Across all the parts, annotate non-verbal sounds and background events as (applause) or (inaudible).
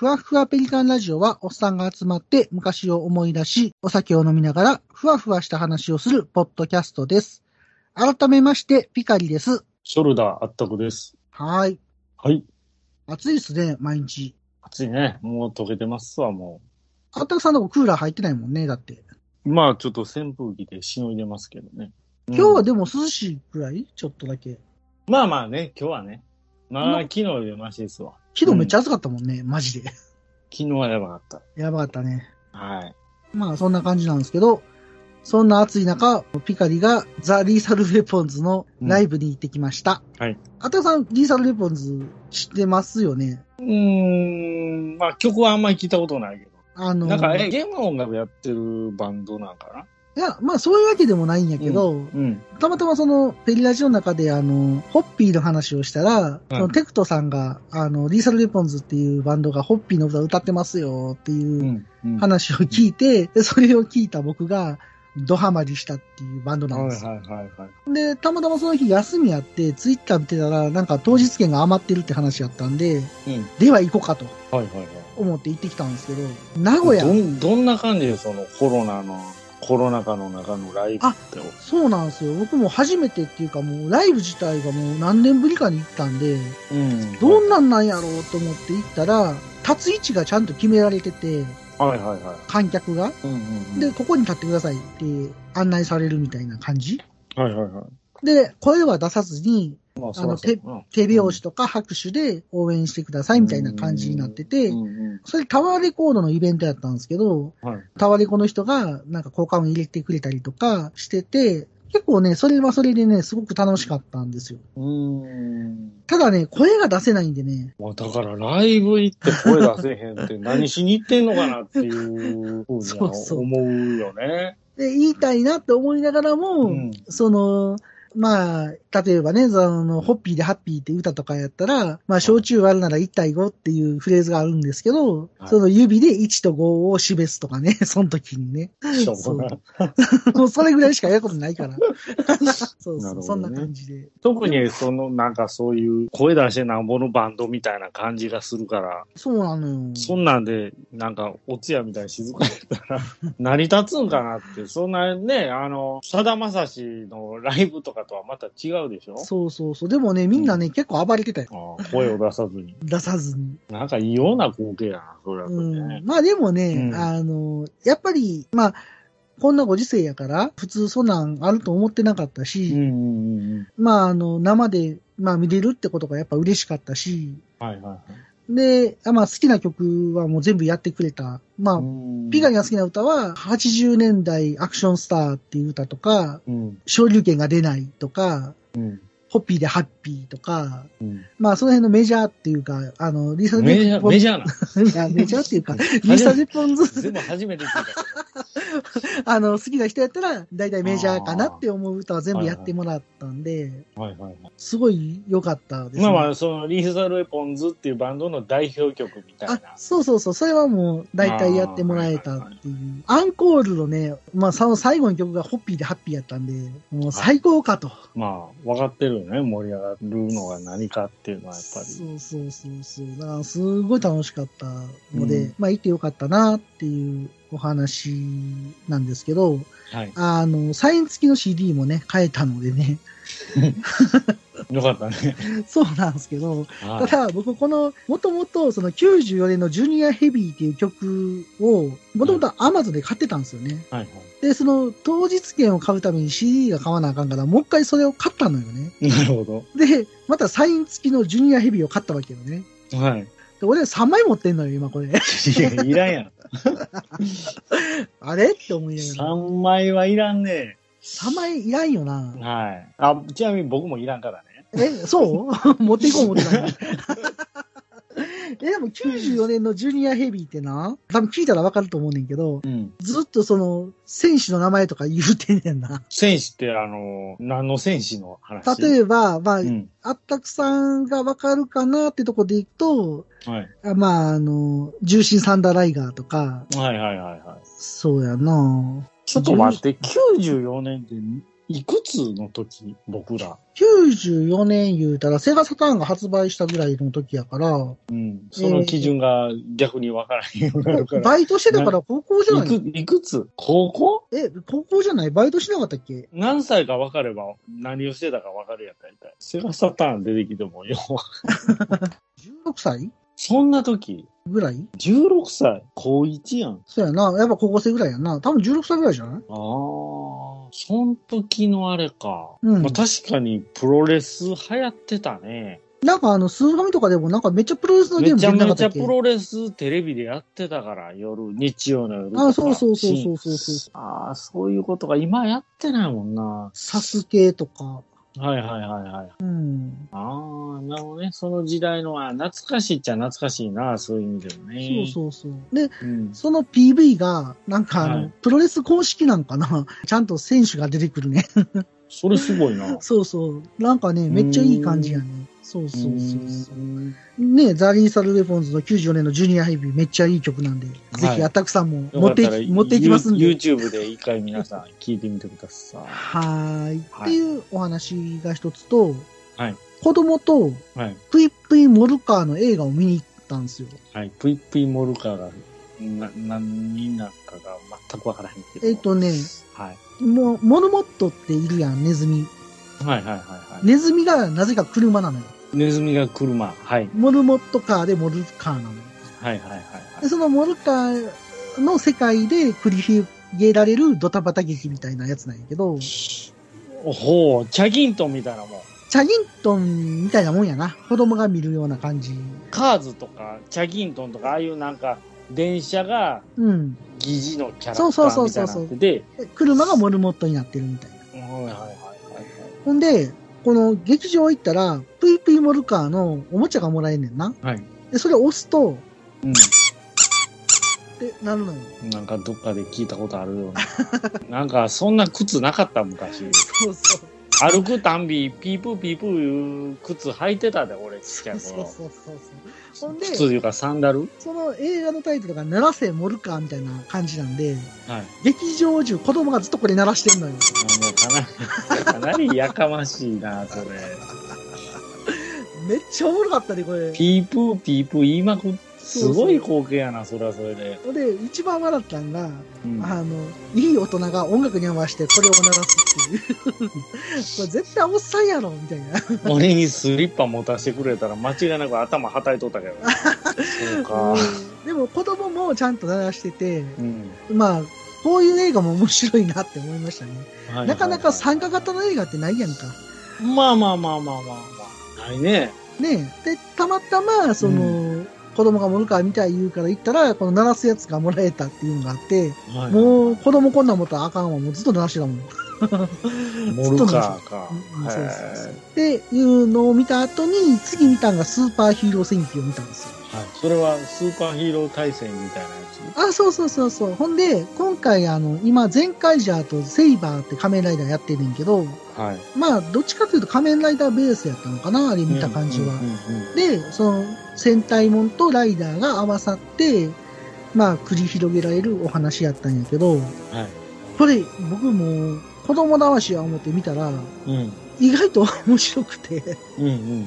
ふわふわペリカンラジオは、おっさんが集まって昔を思い出し、お酒を飲みながら、ふわふわした話をするポッドキャストです。改めまして、ピカリです。ショルダーあったくです。はーい。はい。暑いですね、毎日。暑いね。もう溶けてますわ、もあったくさんのとこクーラー入ってないもんね、だって。う。まあ、ちょっと扇風機でしのいでますけどね。今日はうんでも涼しいくらい？ちょっとだけ。まあまあね、今日はね。まあ、うん昨日よりマシですわ。昨日めっちゃ暑かったもんね、マジで。昨日はやばかった。やばかったね。はい。まあそんな感じなんですけど、そんな暑い中、ピカリがザ・リーサル・ウェポンズのライブに行ってきました。はい。あったくさん、リーサル・ウェポンズ知ってますよね？うーん、まあ曲はあんまり聞いたことないけど。あの、なんか、え、ゲームの音楽やってるバンドなんかいや、まあそういうわけでもないんやけど、なうん。たまたまその、ペリラジオの中であの、ホッピーの話をしたら、そのテクトさんが、あの、リーサル・ウェポンズっていうバンドがホッピーの歌歌ってますよっていううんうん。話を聞いて、でそれを聞いた僕が、ドハマりしたっていうバンドなんですよ。はいはいはいはい。で、たまたまその日休みやって、ツイッター見てたら、なんか当日券が余ってるって話やったんで、うん。では行こうかとはいはいはい。思って行ってきたんですけど、名古屋ど、ん、どんな感じでそのコロナの、コロナ禍の中のライブって。そうなんですよ。僕も初めてっていうかもうライブ自体がもう何年ぶりかに行ったんで、うん。どんなんなんやろうと思って行ったら、立つ位置がちゃんと決められてて、はいはいはい。観客が。うんうんうん。で、ここに立ってくださいって案内されるみたいな感じ。はいはいはい。で、声は出さずに、まあ、あのそらそう。やな手拍子とか拍手で応援してくださいみたいな感じになっててそれタワーレコードのイベントやったんですけど、はい。タワレコの人がなんか交換を入れてくれたりとかしてて、結構ね、それはそれでね、すごく楽しかったんですよ。ただね、声が出せないんでね、まあ、だからライブ行って声出せへんって何しに行ってんのかなっていうふうに (laughs) 思うよね。で、言いたいなって思いながらも、うん。その、まあ、例えばね、その、ホッピーでハッピーって歌とかやったら、まあ、焼酎割るなら1対5っていうフレーズがあるんですけど、はいその指で1と5を示すとかね、(laughs) その時にね。しょうもうそれぐらいしかやることないから。(laughs) そうそう、ねそんな感じで。特にそのなんかそういう声出してなんぼのバンドみたいな感じがするから、そうなのよ。そんなんでなんかおつやみたいに静かやったら成り立つんかなって、そんなね、あの、さだまさしのライブとかとはまた違うでしょ？そうそうそう。でもね、みんなね、結構暴れてたよ。ああ声を出さずに。(laughs) 出さずに。なんか異様な光景やな、それはそれうん。。まあでもね、うんあの、やっぱり、まあ、こんなご時世やから、普通そんなんあると思ってなかったし、うんうんうんうん。まあ、あの、生で、まあ見れるってことがやっぱ嬉しかったし、はいはいはい。で、あまあ好きな曲はもう全部やってくれた。まあ、ピガリが好きな歌は、80年代アクションスターっていう歌とか、うん。昇竜拳が出ないとか、うん。ホッピーでハッピーとか、うん。まあその辺のメジャーっていうか、あの、リサ・メジャー、メジャーな。(laughs) いや、メジャーっていうか、リーサルウェポンズ、全部初めて聞いたけ (laughs) あの、好きな人やったら、だいたいメジャーかなって思う歌は全部やってもらったんで、ど。はいはいはい。すごい良かったです、ね。まあまあ、その、リーサルウェポンズっていうバンドの代表曲みたいなあ。、そうそうそう、それはもう大体やってもらえたっていう。アンコールのね、まあその最後の曲がホッピーでハッピーやったんで、もう最高かと。まあ、分かってるよね。盛り上がるのが何かっていうのはやっぱり。そうそうそうそう。だからすごい楽しかったので、うんまあ行ってよかったなっていうお話なんですけど、はい。あの、サイン付きの CD もね、買えたのでね、(laughs) よかったね。(laughs) そうなんですけど、はいただ僕この、もともとその94年のジュニアヘビーっていう曲を、もともとアマゾンで買ってたんですよね。はいで、その当日券を買うために CD が買わなあかんから、もう一回それを買ったのよね。はい。なるほど。で、またサイン付きのジュニアヘビーを買ったわけよね。はい。で俺3枚持ってんのよ、今これ。いや、いらんやん。あれ？って思いながら。3枚はいらんね。3枚いらんよな。はい。あ、ちなみに僕もいらんからね。え、そう？(laughs) 持っていこう思ってたの (laughs) え、でも94年のジュニアヘビーってな、多分聞いたらわかると思うねんけど、うん。ずっとその、選手の名前とか言うてんねんな。戦士ってあの、何の戦士の話？例えば、まあ、うん。あったくさんがわかるかなってとこでいくと、はい。あまあ、あの、重心サンダーライガーとか、はいはいはいはい。そうやなちょっと待って、94年っていくつの時？僕ら。94年言うたら、セガサターンが発売したぐらいの時やから、うん。その基準が逆に分からへんようになるから。バイトしてたから高校じゃないいく、いくつ？高校？え、高校じゃない？バイトしなかったっけ？何歳か分かれば何をしてたか分かるやったら大体。セガサターン出てきてもよ。(laughs) ?16 歳？そんな時ぐらい ?16 歳高1やん。そうやな。やっぱ高校生ぐらいやな。多分16歳ぐらいじゃない？ああ、そん時のあれか。うんまあ、確かにプロレス流行ってたね。なんかあの、スーファミとかでもなんかめっちゃプロレスのゲーめム出てなかちゃめったっけ？ちゃプロレステレビでやってたから、夜、日曜の夜とか。あ、そうそうそうそうそうそう。ああ、そういうことが今やってないもんな。サスケとか。はいはいはいはい。うん。ああ、なるほどね。その時代の、あ懐かしいっちゃ懐かしいな、そういう意味でもね。そうそうそう。で、う。ん。その PV が、なんかあの、はいプロレス公式なんかな (laughs) ちゃんと選手が出てくるね。それすごいな。(laughs) そうそう。なんかね、めっちゃいい感じやね。そうそうそうそう。ね、ザリンサルレフォンズの94年のジュニアヘビーめっちゃいい曲なんで、ぜひアタックさんも持っていき、持っていきますんで。YouTube で一回皆さん聞いてみてください。はーい。はいっていうお話が一つと、はい。子供とはい。プイップイモルカーの映画を見に行ったんですよ。はい。プイプイモルカーが、な、何になったか全くわからへんけど。えっ、とね、はい。もう、モルモットっているやん、ネズミ。はいはいはいはい。ネズミがなぜか車なのよ。ネズミが車。はい。モルモットカーでモルカーなのよ。はいはいはいはで、い。そのモルカーの世界で繰り広げられるドタバタ劇みたいなやつなんやけど、ほう、チャギントンみたいなもん。チャギントンみたいなもんやな。子供が見るような感じ。カーズとか、チャギントンとか、ああいうなんか、電車がうん。疑似のキャラクタそうそうそーみたいうそうそうになってて、で車がモルモットになってるみたいな。はいはいはいはいほんで、この劇場行ったら、プイプイモルカーのおもちゃがもらえんねんな。はい。はい。で、それを押すと、うってなるのよ。ん。なんかどっかで聞いたことあるような。(laughs) なんか、そんな靴なかった昔。そうそう。歩くたんび、ピープーピープーいう靴履いてたで、俺、ちっちゃい頃。そうそうそうそう。ほんで、靴というかサンダル？その映画のタイトルが、鳴らせモルカーみたいな感じなんで、はい。劇場中子供がずっとこれ鳴らしてんのよ。あもうかなり、かなりやかましいな、それ。(laughs) めっちゃおもろかったね、これ。ピープーピープー言いまくっすごい光景やな、それはそれで。で、一番笑ったんが、うんあの、いい大人が音楽に合わせてこれを鳴らすっていう。(laughs) これ絶対おっさんやろ、みたいな。俺にスリッパ持たせてくれたら間違いなく頭はたいとったけど。そうか。(laughs) うんでも子供もちゃんと鳴らしてて、うん。まあ、こういう映画も面白いなって思いましたね。はいなかなか参加が。型の映画ってないやんか。まあまあまあまあまあまあ。ないね。ねえ。で、たまたま、その、子供がモルカー見たい言うから行ったら、この鳴らすやつがもらえたっていうのがあって、はいもう子供こんなん思ったらあかんわ。もうずっと鳴らしてたもん。(laughs) モルカーか。っていうのを見た後に、次見たのがスーパーヒーロー戦記を見たんですよ。ーはい。それはスーパーヒーロー対戦みたいなやあ、そうそうそうそう。ほんで、今回あの、今、ゼンカイジャーとセイバーって仮面ライダーやってんねんけど、つ。はい。まあ、どっちかというと仮面ライダーベースやったのかなあれ見た感じは。で、その、戦隊もんとライダーが合わさって、まあ、繰り広げられるお話やったんやけど、はい。これ、僕も子供騙しや思って見たら、うん。意外と面白くて、うんうん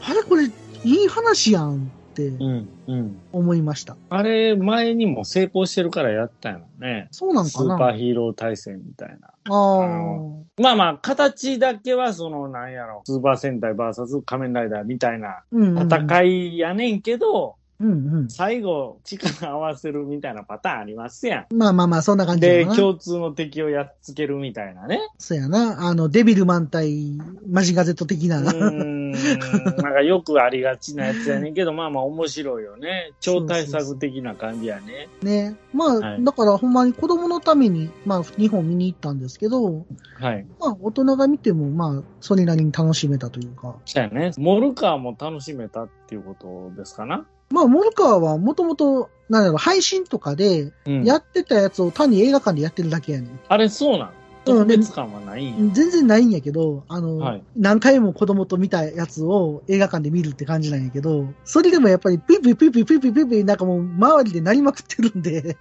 あれこれ、いい話やんってうん。うんうん。思いました。あれ、前にも成功してるからやったんやろね。そうなんスーパーヒーロー対戦みたいな。あのまあまあ、形だけは、その、なんやろ、スーパー戦隊 VS 仮面ライダーみたいなうんうん。戦いやねんけど、うん最後、力合わせるみたいなパターンありますやん。うん。まあまあまあ、そんな感じで。共通の敵をやっつけるみたいなね。そうやな。あの、デビルマン対マジガゼット的な。うーん。なんかよくありがちなやつやねんけど、まあまあ面白いよね。超大作的な感じやね。ね。まあ、はいだからほんまに子供のために、まあ、2本見に行ったんですけど、はい。まあ、大人が見ても、まあ、それなりに楽しめたというか。そうやね。モルカーも楽しめたっていうことですかな。まあ、モルカーはもともと、なんだろう、配信とかでうん。やってたやつを単に映画館でやってるだけやねん。あれそうなん？特別感はないんや。全然ないんやけど、あの、はい何回も子供と見たやつを映画館で見るって感じなんやけど、それでもやっぱりピーピーピーピーピーピーピーピーなんかもう周りで鳴りまくってるんで、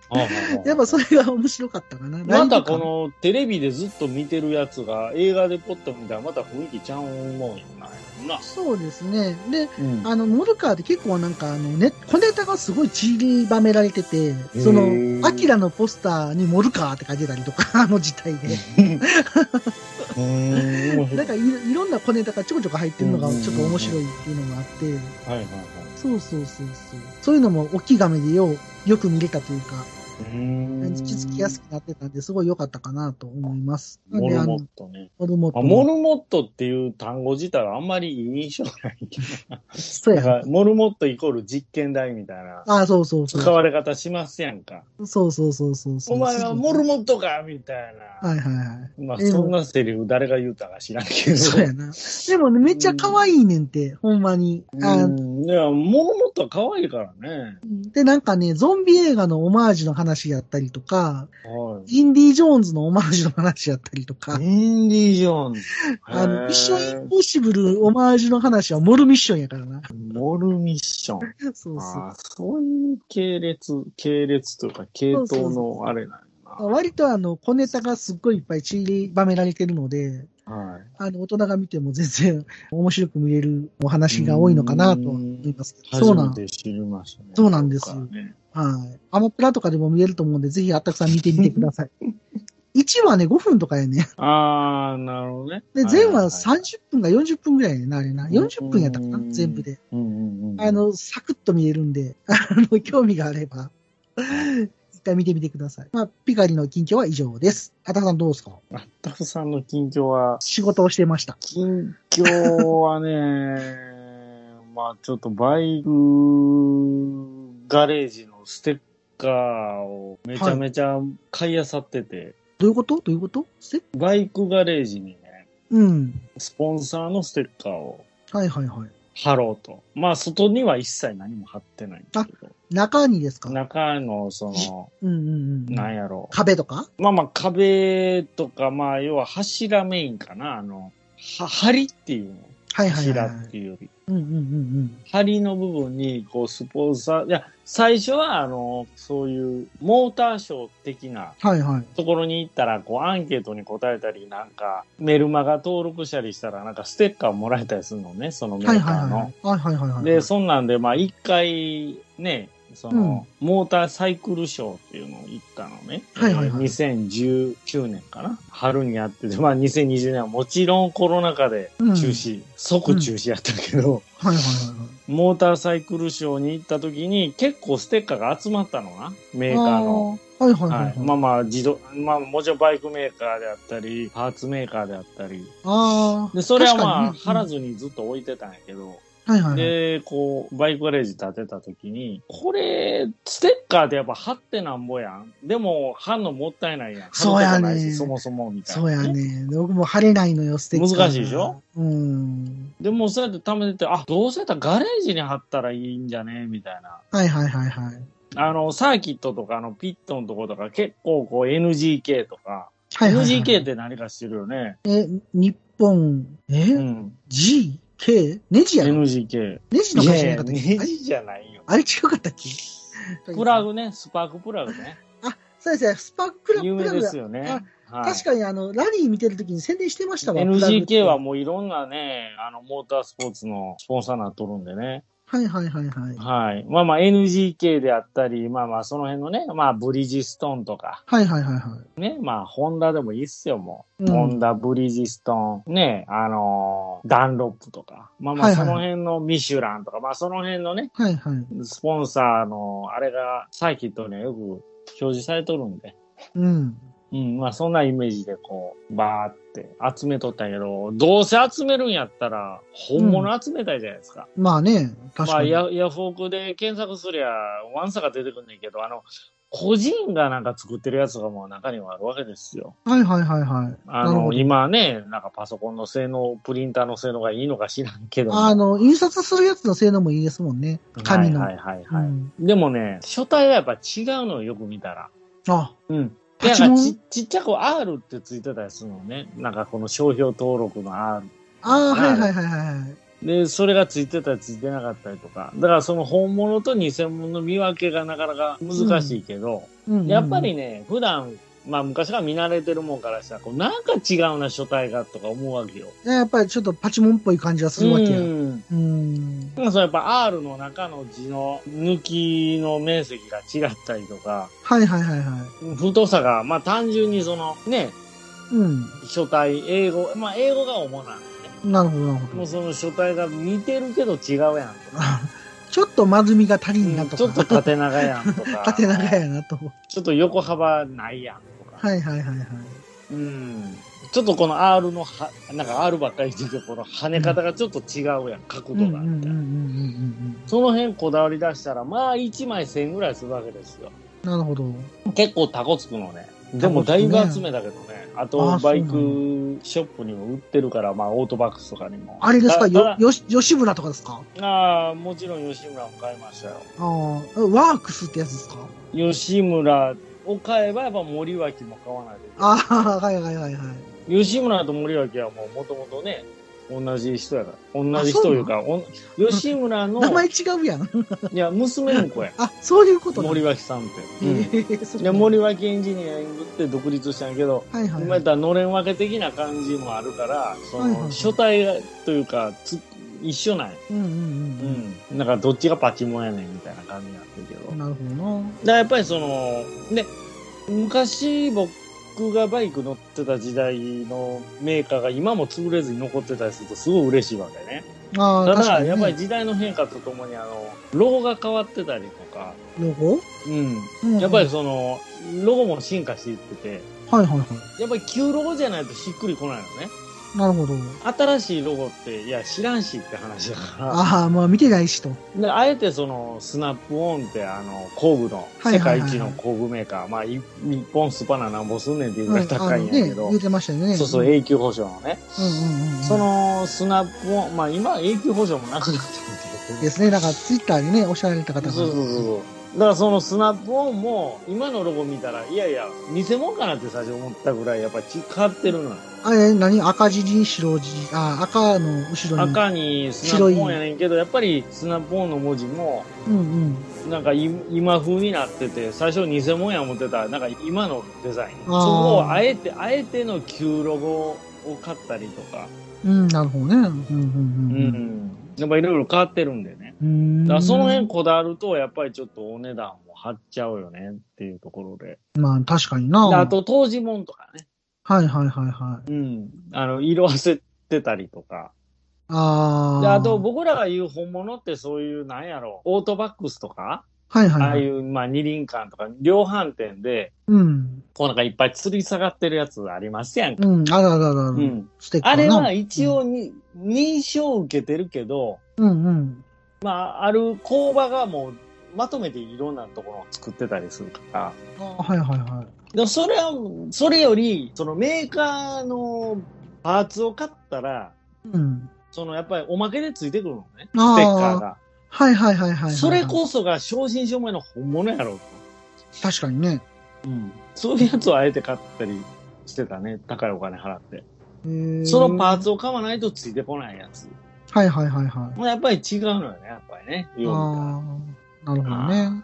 やっぱそれが面白かったかな。またこの、のテレビでずっと見てるやつが映画でポッと見たらまた雰囲気ちゃうもんなんやな。そうですね。で、うんあの、モルカーって結構なんか、あの、ね、小ネタがすごい散りばめられてて、その、アキラのポスターにモルカーって書いてたりとか、あの時代で。うんなんかいいろんな小ネタがちょこちょこ入ってるのがちょっと面白いっていうのがあって、はいはいはい。そうそうそうそう。そういうのも大きい画面でよう、よく見れたというか、うん気づきやすくなってたんで、すごい良かったかなと思います。モルモットね。モルモット。あモルモットっていう単語自体はあんまり印象ないけど。そうや。モルモットイコール実験台みたいなあ、そうそうそう。使われ方しますやんか。そうそうそうそうそう。お前はモルモットかみたいな。はいはいはい。まあ、そんなセリフ誰が言うたか知らんけど。そうやな。でもね、めっちゃ可愛いねんって、ほんまに。あうん。いや、モルモットは可愛いからね。で、なんかね、ゾンビ映画のオマージュの話やったりとか、はインディ・ジョーンズのオマージュの話やったりとかい。、インディ・ジョーンズ。あの、ミッション・インンポッシブルオマージュの話はモルミッションやからな。モルミッション。(laughs) そうそああ、そういう系列、系列というか、系統のあれなん。割とあの、小ネタがすっごいいっぱい散りばめられてるので、な。はい。あの、大人が見ても全然 (laughs) 面白く見れるお話が多いのかなと思いますけど。そうなん、初めて知りましたね。そうなんですよねはい。アマプラとかでも見れると思うんで、ぜひあったくさん見てみてください。(laughs) 1話ね、5分とかやね。ああ、なるほどね。で、はい全話はいはい30分か40分ぐらいやねあれな。40分やったかなうん全部で。あの、サクッと見えるんで、(laughs) あの、興味があれば、一回見てみてください。まあ、ピカリの近況は以上です。あさんどうですか？あさんの近況は、仕事をしてました。近況はね、(laughs) まあちょっとバイクガレージのステッカーをめちゃめちゃ買い漁ってて、どういうこと？どういうこと？せバイクガレージにね、うん。スポンサーのステッカーをはいはいはい。貼ろうと。まあ外には一切何も貼ってないんだけど、中にですか？中のその、うんうんうん。なんやろ壁とか？まあまあ壁とか、まあ要は柱メインかな、あの、は、梁っていうの。はいはいはい柱はい。っていうより。うんうんうん梁の部分に、こう、スポンサー、いや、最初は、あの、そういう、モーターショー的なうん。はいはい。ところに行ったら、こう、アンケートに答えたり、なんか、メルマガ登録したりしたら、なんか、ステッカーもらえたりするのね、そのメはいーカーの。はいはい。はいはいはいはい。で、そんなんで、まあ、一回、ね、その、モーターサイクルショーっていうのを行ったのね。はいはいはいえー2019年かな春にやってて、まあ2020年はもちろんコロナ禍で中止、即中止やったけど、はいはいはいはい。モーターサイクルショーに行った時に結構ステッカーが集まったのな、メーカーの。あー。はいはいははいい。まあまあ、自動、まあもちろんバイクメーカーであったり、パーツメーカーであったり。ああ。で、それはまあ、貼らにずにずっと置いてたんやけど、はいはいはい。で、こう、バイクガレージ建てた時に、これ、ステッカーでやっぱ貼ってなんぼやん。でも、貼んのもったいないやん。そうやねそもそもみたいな、そうや。ね。僕も晴れないのよ、ステッカーが。難しいでしょ？うん。でも、そうやって貯めてて、あ、どうせやったらガレージに貼ったらいいんじゃね？みたいな。はいはいはいはい。あの、サーキットとかのピットのとことか結構こう NGK とか、はいはいはい。NGK って何か知ってるよね？え、日本、え、うん。G、K? ネジやろ NGK。ネジの会社じゃなかったっけ？ネジじゃないよ。あれ違かったっけ？プラグね、スパークプラグね。そうですね、スパークプラ有名グプラグだですよね。はい確かにあの、ラリー見てるときに宣伝してましたわ。NGK はもういろんなね、あの、モータースポーツのスポンサーになっとるんでね。はいはいはいはい。はい。まあまあ NGK であったり、まあまあその辺のね、まあブリヂストンとか、はいはいはいはね、まあホンダでもいいっすよ、もう。うんホンダ、ブリヂストン、ね、あのーダンロップとか。まあまあはいはいその辺のミシュランとか、まあその辺のね、い。はいはい。スポンサーの、あれがサーキットにはよく表示されとるんで。うん。うん、まあそんなイメージでこう、バーって集めとったんやけど、どうせ集めるんやったら、本物集めたいじゃないですか。まあね、確かに。まあヤ、ヤフオクで検索すりゃ、ワンサが出てくんねんけど、あの、個人がなんか作ってるやつがもう中にはあるわけですよ。はいはいはいはい。あの、今ね、なんかパソコンの性能、プリンターの性能がいいのか知らんけども。あの、印刷するやつの性能もいいですもんね。紙の。はいはいはい、はいうんでもね、書体はやっぱ違うのよ、よく見たら。あ、うん。ちちっちゃく R ってついてたりするのね。なんかこの商標登録の R。ああ、はいはいはいはい。で、それがついてたりついてなかったりとか。だからその本物と偽物の見分けがなかなか難しいけど、うんうんやっぱりね、普段、まあ昔から見慣れてるもんからしたら、こうなんか違うな、書体がとか思うわけよ。やっぱりちょっとパチモンっぽい感じがするわけや。ううん。ん。でもそれやっぱ R の中の字の抜きの面積が違ったりとか、はいはいはいはい。太さが、まあ単純にそのね、うん。書体、英語、まあ英語が主なんでね。なるほどなるほど。もうその書体が似てるけど違うやんとか。(laughs) ちょっとまずみが足りんなとか。ちょっと縦長やんとか。(laughs) 縦長やなと。ちょっと横幅ないやん。はいはいはいはい。うん。ちょっとこの R のは、なんか R ばっかり言ってて、この跳ね方がちょっと違うやん、角度が。うんうんうんうみたいその辺こだわり出したら、まあ1枚1000円ぐらいするわけですよ。うん。なるほど。結構タコつくのね。でもだいぶ集めたけどね。ああとあバイクショップにも売ってるから、まあオートバックスとかにも。あれですか？たよ、よし、吉村とかですか？ああ、もちろん吉村も買いましたよ。ああ、ワークスってやつですか？吉村を買えばやっぱ森脇も買わないといけない。ああ、はいはいはいはい。吉村と森脇はもうもともとね、同じ人やから。同じ人というか、おん吉村の、名前違うやん。(laughs) いや、娘の子や。あ、そういうことね森脇さんって。うんそうで森脇エンジニアリングって独立したんやけど、はいはいはい。今やったらのれん分け的な感じもあるから、そはいはいの書体がというかつ一緒なんや。うんうんうんうん。なんかどっちがパチモンやねんみたいな感じになってるけど。うん。なるほどな。だやっぱりその、ね、昔僕がバイク乗ってた時代のメーカーが今も潰れずに残ってたりするとすごい嬉しいわけね。ああ、ただ、確かに、ね。やっぱり時代の変化とともにあの、ロゴが変わってたりとか、ロゴ？うん。うんやっぱりその、ロゴも進化していってて、はいはいはい。やっぱり旧ロゴじゃないとしっくりこないのね。なるほど。新しいロゴって、いや、知らんしって話だから。ああ、まあ見てないしと。で、あえてその、スナップオンって、あの、工具の、世界一の工具メーカー、まあ、い日本スパナなんぼすんねんっていうぐらい高いんやね、けど、言ってましたよね。そうそう、永久保証のね。うんうんうんうん。その、スナップオン、まあ、今は永久保証もなくなってるんですね。なんかツイッターにね、おっしゃられた方が。そうそうそうそう。だからそのスナップオンも、今のロゴ見たら、いやいや、偽物かなって最初思ったぐらい、やっぱり変わってるのよ。あれ、何赤字に白字、あ、赤の後ろに。赤にスナップオンやねんけど、やっぱりスナップオンの文字も、うんうん。なんかい今風になってて、最初偽物や思ってたら、なんか今のデザイン。そこをあえて、あえての旧ロゴを買ったりとか、うん、なるほどね。うんうんううんん。やっぱいろいろ変わってるんでね。うん。だその辺こだわると、やっぱりちょっとお値段も張っちゃうよねっていうところで。まあ確かにな。であと、当時もんとかね。はいはいはいはい。うん。あの、色あせてたりとか。ああ。で、あと、僕らが言う本物ってそういう、なんやろ、オートバックスとか、はいはいはい。ああいう、まあ、二輪館とか、量販店で、うん。こうなんかいっぱい吊り下がってるやつありますやんか。うん、あるあるあるある。うん。あれは一応に、認証を受けてるけど、うんうん。まあ、ある工場がもう、まとめていろんなところを作ってたりするから。あはいはいはい。でもそれは、それより、そのメーカーのパーツを買ったら、うん。そのやっぱりおまけでついてくるのね。ステッカーが。はいはいはいはいはい。それこそが正真正銘の本物やろう確かにね。と。うん。そういうやつをあえて買ったりしてたね。高いお金払って。そのパーツを買わないとついてこないやつ。はいはいはいはい。まあやっぱり違うのよね、やっぱりね。よう見たらああ、なるほどね。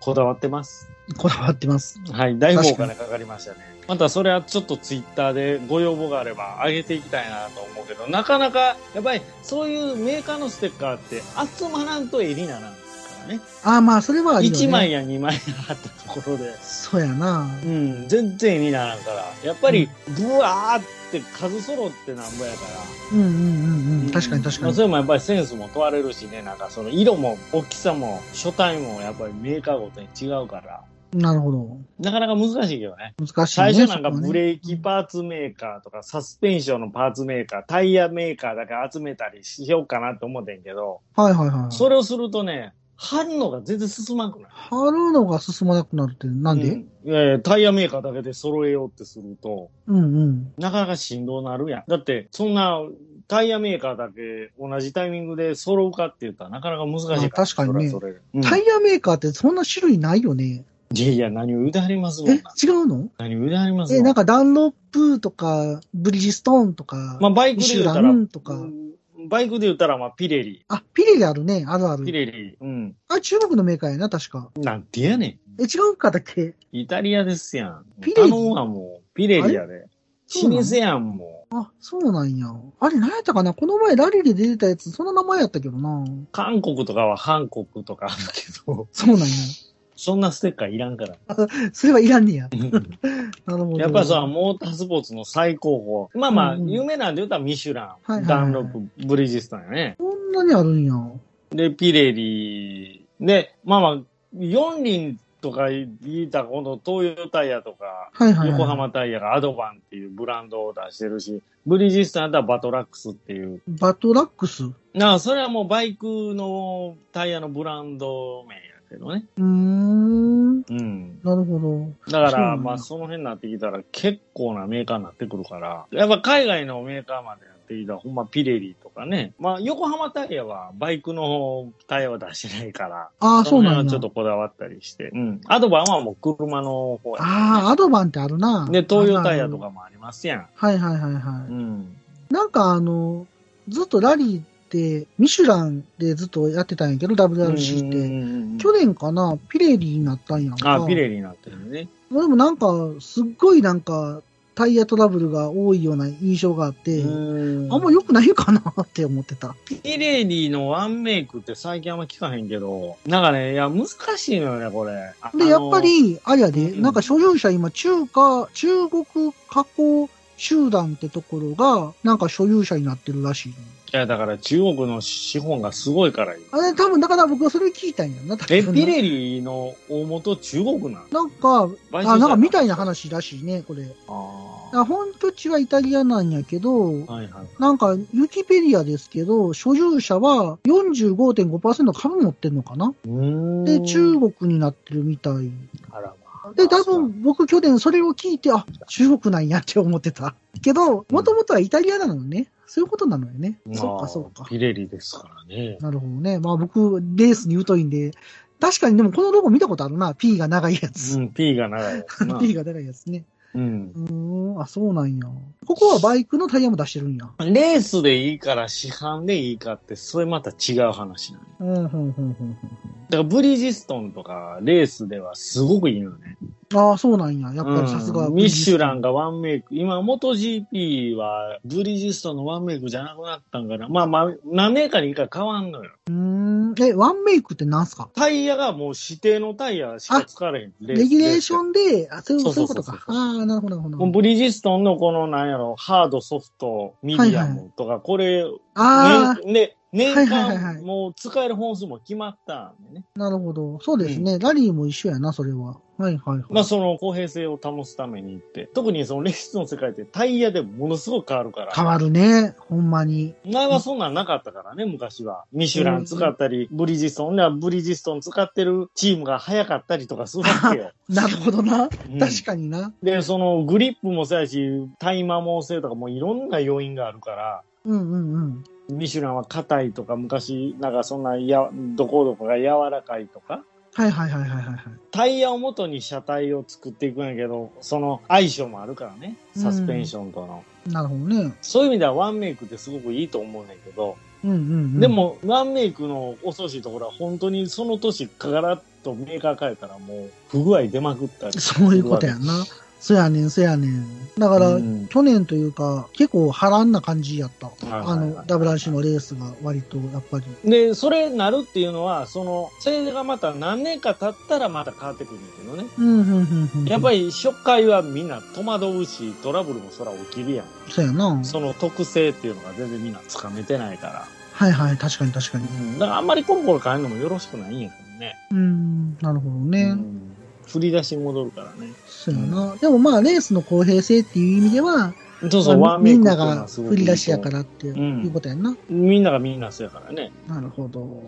こだわってます。こだわってます。はい。だいぶお金かかりましたね。またそれはちょっとツイッターでご要望があれば上げていきたいなと思うけど、なかなか、やっぱりそういうメーカーのステッカーって集まらんと襟ならんからね。ああ、まあ、それはね。1枚や2枚あったところで。そうやな。うん、全然意味ならんから。やっぱり、ブワーって数揃ってなんぼやから。うんうんうんうん。確かに確かに。まあそれもやっぱりセンスも問われるしね、なんかその色も大きさも書体もやっぱりメーカーごとに違うから。なるほど。なかなか難しいけどね。難しいね。最初なんかブレーキパーツメーカーとかサスペンションのパーツメーカー、タイヤメーカーだけ集めたりしようかなと思ってんけど、はいはいはい。それをするとね、貼るのが全然進まんくない。貼るのが進まなくなるって、なんで、うんいやいや、タイヤメーカーだけで揃えようってすると、うん、うんなかなか振動なるやん。だって、そんな、タイヤメーカーだけ同じタイミングで揃うかって言ったらなかなか難しいから。まあ確かにねそれはそれでうんタイヤメーカーってそんな種類ないよね。いやいや、何を言うてはりますもんえな。、違うの？何を言うてはりますえ、なんかダンロップとか、ブリヂストーンとか、まあ、バイクで言うたミシュンとかうんバイクで言ったら、まあ、ピレリ。あ、ピレリあるね。あるあピる。レリ。うん。あ、中国のメーカーやな、確か。なんてやねん。え、違うかだっけ？イタリアですやん。ピレリ頼むわ、もう。ピレリやで。老舗やん、もう。あ、そうなんや。あれ、何やったかな？この前ラリーで出てたやつ、その名前やったけどな。韓国とかは韓国とかあるけど、そうなんや。そんなステッカーいらんから。それはいらんねや。(laughs) なるほど。やっぱさ、モータースポーツの最高峰。まあまあ、うんうん有名なんで言ったらミシュラン、はいはいはいダンロップ、ブリヂストンやね。こんなにあるんや。で、ピレリで、まあまあ、四輪とか言いたら、今度東洋タイヤとか、はいはい、はい。横浜タイヤがアドバンっていうブランドを出してるし、ブリヂストンやったらバトラックスっていう。バトラックス？うなあ、それはもうバイクのタイヤのブランド名やけどね。ーん。うん。なるほど。だから、まあ、その辺になってきたら結構なメーカーになってくるから、やっぱ海外のメーカーまでやってきたら、ほんまピレリとかね。まあ、横浜タイヤはバイクのタイヤは出してないから、ああ、そうのなんや。辺はちょっとこだわったりして。うん。アドバンはもう車の方や、ああ、アドバンってあるな。で、東洋タイヤとかもありますやん。はいはいはいはい。うん。なんかあの、ずっとラリーミシュランでずっとやってたんやけど、WRC って。て去年かな、ピレリになったんやんか。あ、ピレリになってるね。でもなんか、すっごいなんか、タイヤトラブルが多いような印象があって、あんま良くないかなって思ってた。ピレリのワンメイクって最近あんま聞かへんけど、なんかね、いや、難しいのよね、これ。あで、やっぱ、り、あれやで、うんなんか所有者今、中華、中国加工集団ってところが、なんか所有者になってるらし。いや、だから中国の資本がすごいからよあれ、多分、だから僕はそれ聞いたんやな、え、ピレリの大元中国なん？なんか、あ、なんかみたいな話らしいね、これ。ああ本拠地はイタリアなんやけど、あ。はいはい。なんか、ユキペディアですけど、所有者は45.5%株持ってんのかな？うーんで、中国になってるみたい。あらまあ。で、多分僕去年それを聞いて、あ、中国なんやって思ってた。けど、もともとはイタリアなのね。そういうことなのよね。まあそっかそっか。ピレリですからね。なるほどね。まあ僕、レースに疎いんで、確かにでもこのロゴ見たことあるな。P が長いやつ。うん P が長いやつな。(laughs) P が長いやつね。うん。うーん、あ、そうなんや。ここはバイクのタイヤも出してるんや。レースでいいから市販でいいかって、それまた違う話なの。うん、ふんふんふんだからブリヂストンとかレースではすごくいいのよね。ああ、そうなんや。やっぱりさすが、うんミシュラン。がワンメイク。今、元 GP はブリヂストンのワンメイクじゃなくなったんかな。まあまあ、何メーカーにいいか変わんのよ。うーん。え、ワンメイクってなんすか？タイヤがもう指定のタイヤしか使われへん。レレギュレーション。ンで、あ、そういうことか。ああ、なるほど、なるほど。ブリヂストンのこのなんやろ、ハード、ソフト、ミディアムとか、これ、あね、ね、年間もう使える本数も決まったんでね。あ、なるほど。そうですね。ラリーも一緒やな、それは。はいはいはい。まあその公平性を保つためにって、特にそのレースの世界ってタイヤでものすごく変わるから。変わるね。ほんまに。前はそんなんなかったからね、昔は。ミシュラン使ったり、ブリヂストンブリヂストン使ってるチームが早かったりとかするわけよ。(laughs) なるほどな。うん確かにな。で、そのグリップもそうやし、タイ摩耗性とかもういろんな要因があるから、うんうんうん。ミシュランは硬いとか、昔、なんかそんなや、どこどこが柔らかいとか、はいはいはいはいはいはい。タイヤを元に車体を作っていくんやけど、その相性もあるからね、サスペンションとの。なるほどね。そういう意味ではワンメイクってすごくいいと思うんだけど、うんうんうん。で、も、ワンメイクの恐ろしいところは、本当にその年、ガラッとメーカー変えたら、もう、不具合出まくったり。そういうことやんな。そやねん、そやねん。だから、うん去年というか、結構波乱な感じやった。あの、WRC のレースが割と、やっぱり。で、それなるっていうのは、その、それがまた何年か経ったらまた変わってくるんだけどね。うん、うん、うん、うん。やっぱり初回はみんな戸惑うし、トラブルもそら起きるやん。そうやな。その特性っていうのが全然みんなつかめてないから。はいはい、確かに確かに。うん。だからあんまりコロコロ変えるのもよろしくないんやけどね。うん、なるほどね。うん。振り出しに戻るからね。そうやな。でもまあ、レースの公平性っていう意味では、そうそう、まあワンメイクみんなが振り出しやからってんいうことやんな。みんながみんなそうやからね。なるほど。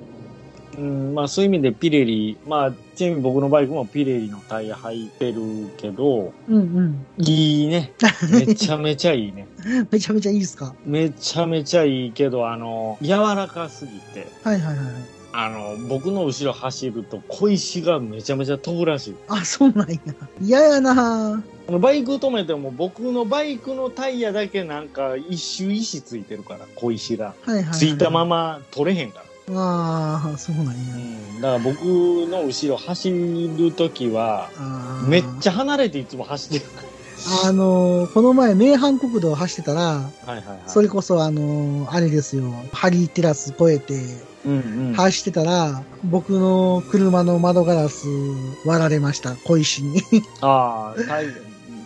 うん、まあそういう意味でピレリ、まあちなみに僕のバイクもピレリのタイヤ履いてるけど、うんうん。いいね。めちゃめちゃいいね。(laughs) めちゃめちゃいいっすか？めちゃめちゃいいけど、あの、柔らかすぎて、はいはいはいはい。あの、僕の後ろ走ると小石がめちゃめちゃ飛ぶらしい。あ、そうなんや。嫌やなあのバイク止めても僕のバイクのタイヤだけなんか一周石ついてるから、小石が。はいはい、はい。ついたまま取れへんから。ああ、そうなんや。うん。だから僕の後ろ走るときは、めっちゃ離れていつも走ってるかあのーこの前、名阪国道を走ってたら、ら。はいはいはい。それこそあのーあれですよ、ハリーテラス越えて。走ってたら、僕の車の窓ガラス割られました、小石に。(laughs) ああ、対、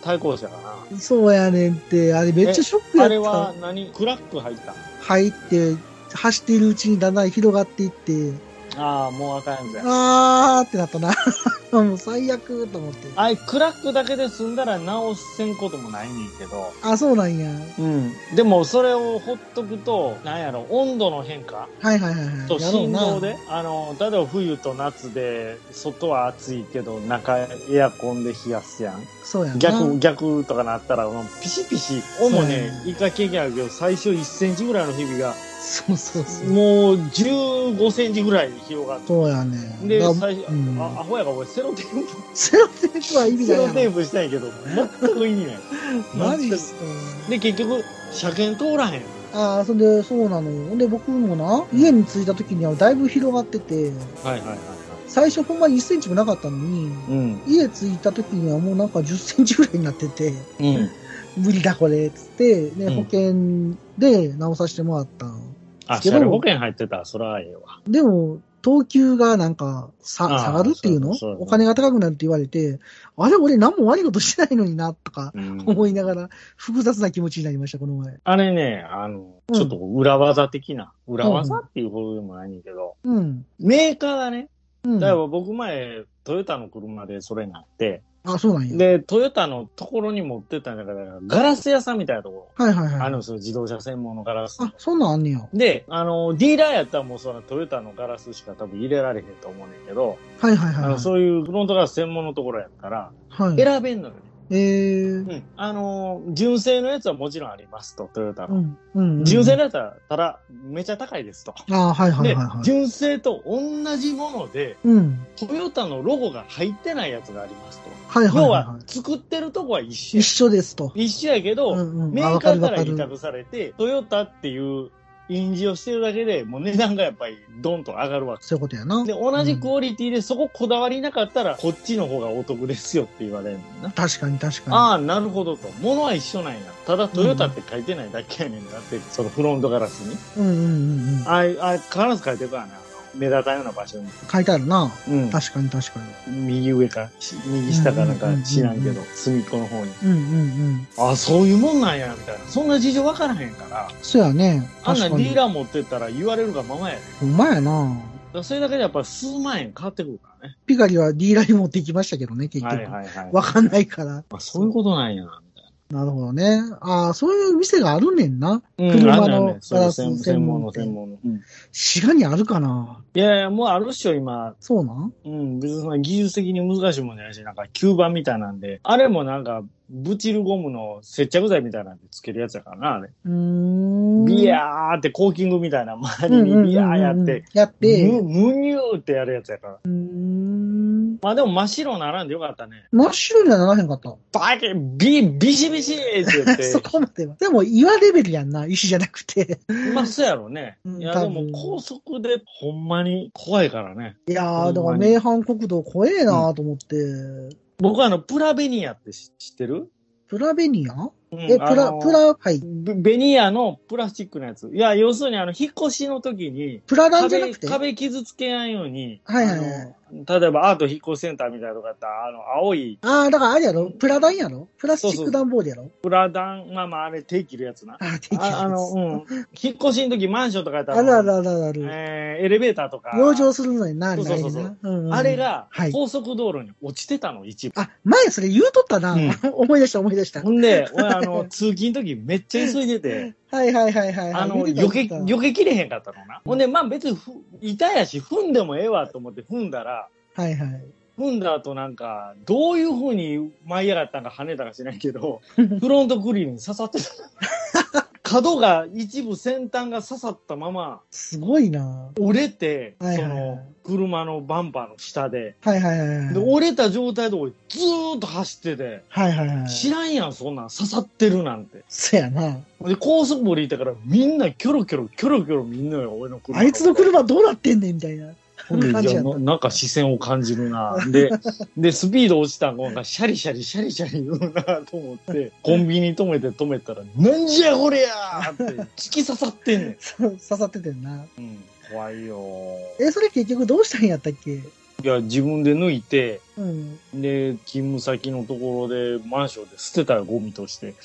対向車かな。そうやねんって、あれめっちゃショックやった。あれは何？クラック入った入って、走っているうちにだんだん広がっていって、ああ、もうあかんやつや。あーってなったな。(laughs) もう最悪と思って。あれ、クラックだけで済んだら直せんこともないねんけど。あ、そうなんや。うん。でも、それをほっとくと、なんやろ、温度の変化はいはいはいはい。とやろうな振動で、あの、例えば冬と夏で、外は暑いけど、中エアコンで冷やすやん。そうやな。逆、逆とかなったら、もうピシピシ。おもねそう、一回経験あるけど、最初1センチぐらいの日々が、そうそうそう。もう15センチぐらいに広がって。そうやね。で、だ最初、うんあ、アホやから俺セロテープ、セロテープは意味ない。セロテープしたんやけど、全く意味ない。(laughs) マジっすか。で、結局、車検通らへん。ああ、そんで、そうなのよ。で、僕もな、家に着いた時にはだいぶ広がってて、はいはいはいはい。最初ほんまに1センチもなかったのに、うん。家着いた時にはもうなんか10センチぐらいになってて、うん。無理だこれ、つって、ね、うん保険で直させてもらったのあ、車両保険入ってたら、そらええわ。でも、等級がなんか、さ、下がるっていうの？お金が高くなるって言われて、あれ俺何も悪いことしてないのにな、とかうん。思いながら、複雑な気持ちになりました、この前。あれね、あの、うんちょっと裏技的な、裏技っていうほどでもないねんけど、うん。メーカーがね、うん。だから僕前、トヨタの車でそれになって、あ、そうなんや。で、トヨタのところに持ってったんだから、ガラス屋さんみたいなとこはいはいはい。ろ、あるんですよ、自動車専門のガラス。あ、そんなんあんねや。で、あの、ディーラーやったらもうそのトヨタのガラスしか多分入れられへんと思うねんけど、はいはいはいはい。あの、そういうフロントガラス専門のところやったら、はい。選べんのよね。えー。うん。あの、純正のやつはもちろんありますと、トヨタの。うん。うんうん。純正のやつは、ただ、めちゃ高いですと。ああ、はいはいではいはい。純正と同じもので、うん。トヨタのロゴが入ってないやつがありますと。はいはい要はいは、は作ってるとこは一緒い。一や。緒ですと。一緒やけど、うんうんメーカーから委託されて、トヨタっていう印字をしてるだけで、もう値段がやっぱりドンと上がるわけ。そういうことやな。で、同じクオリティでそここだわりなかったら、こっちの方がお得ですよって言われるのな。確かに確かああ、なるほどと。物は一緒なんや。ただトヨタって書いてないだけやねんなって、そのフロントガラスに。に。うんうんうんうん。ああ、あ必ず書いてるからね。目立たんような場所に。書いてあるな。うん。確かに確か右上か、し右下かなんか知らんけど、隅っこの方に。に。うんうんうん。あ、そういうもんなんや、みたいな。そんな事情わからへんから、そうやね。あんな。ディーラー持ってったら言われるがままやね。ほんまやな。それだけでやっぱ数万円変わってくるからね。ピカリはディーラーに持っていきましたけどね、結局。はいはいはい。わかんないから。あそういうことなんや、なるほどね。ああ、そういう店があるねんな。な。うん、車のガラスう専専門の専門の。うん滋賀にあるかな？いやいや、もうあるっしょ、今。そうなん？うん、別にそ技術的に難しいもんじゃないし、なんか吸盤みたいなんで、あれもなんか、ブチルゴムの接着剤みたいなんでつけるやつやからな、あれ。うーん。ビヤーってコーキングみたいな周りにビヤーやって、やって、む、むにゅーってやるやつやから。うーん。まあでも真っ白ならんでよかったね。真っ白にはならへんかった。バケビ、ビシビシって言って。(laughs) そこまでは。でも岩レベルやんな、石じゃなくて。まあそうやろうね。うんいやでも高速でほんまに怖いからね。いやー、だから名阪国道怖えなと思って。僕はあの、プラベニアって知知ってる？プラベニア？うんえ、プラ、プラ、はい。ベベニヤのプラスチックのやつ。いや、要するにあの、引っ越しの時に、プラダンじゃな壁、くて？壁傷つけやんように、はいはいはいあの例えばアート引っ越しセンターみたいなとこやったら、あの、青いああ、だからあれやろ？プラダンやろ？プラスチック段ボールやろ？プラダン、まあまああれ手切るやつな。ああ、できるああの、うん。引っ越しの時マンションとかやったら、あるあるあるある。えーエレベーターとか。養生するのにな、あれそうそうそうな。うんうんあれがはい、高速道路に落ちてたの、一部。あ、前それ言うとったな。うん (laughs) 思い出した思い出した。ほんで、俺あの、(laughs) 通勤の時めっちゃ急いでて、はいはいはいはいはい。あの、避け、避けきれへんかったのな。ほんで、まあ別にふ、痛やし、踏んでもええわと思って踏んだら、たはいはい。踏んだ後なんか、どういう風に舞い上がったんか跳ねたか知らんけど、(laughs) フロントグリルに刺さってた。角が一部先端が刺さったまま、すごいな。折れて、はいはいはいその、車のバンパーの下で、はいはいはいはい。で、折れた状態で俺ずーっと走ってて、はいはいはい。知らんやん、そんなん刺さってるなんて。そやな。で、高速降りたからみんなキョロキョロ、キョロキョロ見んのよ、俺の車。あいつの車どうなってんねんみたいな。そんな感じやななんか視線を感じるな。で、(laughs) で、スピード落ちたんが、なんかシャリシャリシャリシャリ言うなと思って、(laughs) コンビニ止めて止めたら、なんじゃこりゃーって突き刺さってんねん。(laughs) 刺さっててんな。うん、怖いよえ、それ結局どうしたんやったっけ？いや、自分で抜いて、うん。で、勤務先のところでマンションで捨てたらゴミとして。で、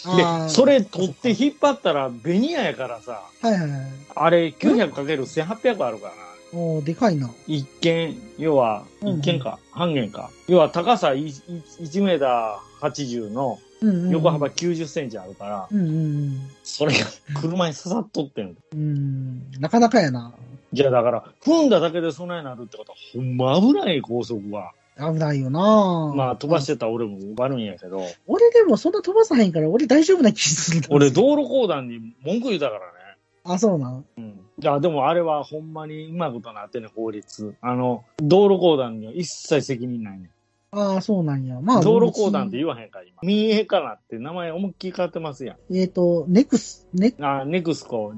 それ取って引っ張ったらベニヤやからさ、はいはいはい。あれ 900×1800 あるからな。おーでかいな。一軒、要は、うん一軒か、半軒か。要は高さ 1, 1メーター80のうんうんうん。横幅90センチあるから、うんうんうん。それが車に刺さっとってんだ。うん。なかなかやな。いや、だから、踏んだだけでそんなになるってことは、ほんま危ない高速は。危ないよなまあ、飛ばしてた俺も悪いんやけど、俺でもそんな飛ばさへんから、俺大丈夫な気する。俺、道路公団に文句言うたからね。あ、そうなん？うん。いや、でもあれはほんまにうまいことなってんね、法律。あの、道路公団には一切責任ないね。ああ、そうなんや。まあ、道路公団って言わへんか、今。民営化なって名前思いっきり変わってますやん。えっ、と、ネクス、ネあ、ネクスコ、はい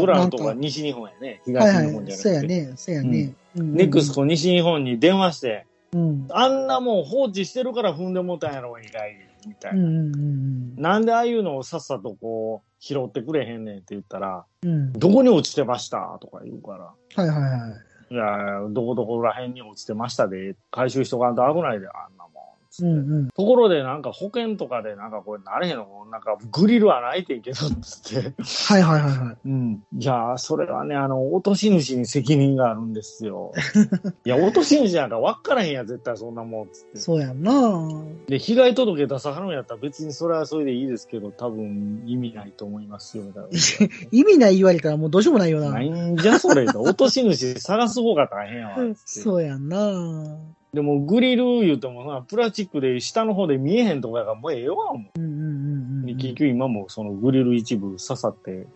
僕らのとこは西日本やね。はい東日本はい。じゃなくて。そうやね。そうやね。うんネクス。コ西日本に電話して、うん。あんなもん放置してるから踏んでもうたんやろ、意外みたいな。うんうんうんなんでああいうのをさっさとこう、拾ってくれへんねんって言ったら、うん。うん。どこに落ちてましたとか言うから。はいはいはい。いやいや、どこどこら辺に落ちてましたで、回収しとかんと危ないで、あんなもん。うんうん。ところでなんか保険とかでなんかこれなれへんのなんかグリルはないてんけど、つって。はいはいはいはい。うん。いやー、それはね、あの、落とし主に責任があるんですよ。(laughs) いや、落とし主なんか分からへんや、絶対そんなもん、つって。そうやんなで、被害届出さはるんやったら別にそれはそれでいいですけど、多分意味ないと思いますよ。(laughs) 意味ない言われたらもうどうしようもないよな。(laughs) ないんじゃそれと。落とし主探す方が大変やわ。そうやんなでもグリル言うてもな、プラスチックで下の方で見えへんとこやからもうええわ、もうんうんうんう。でうん。結局今もそのグリル一部刺さって、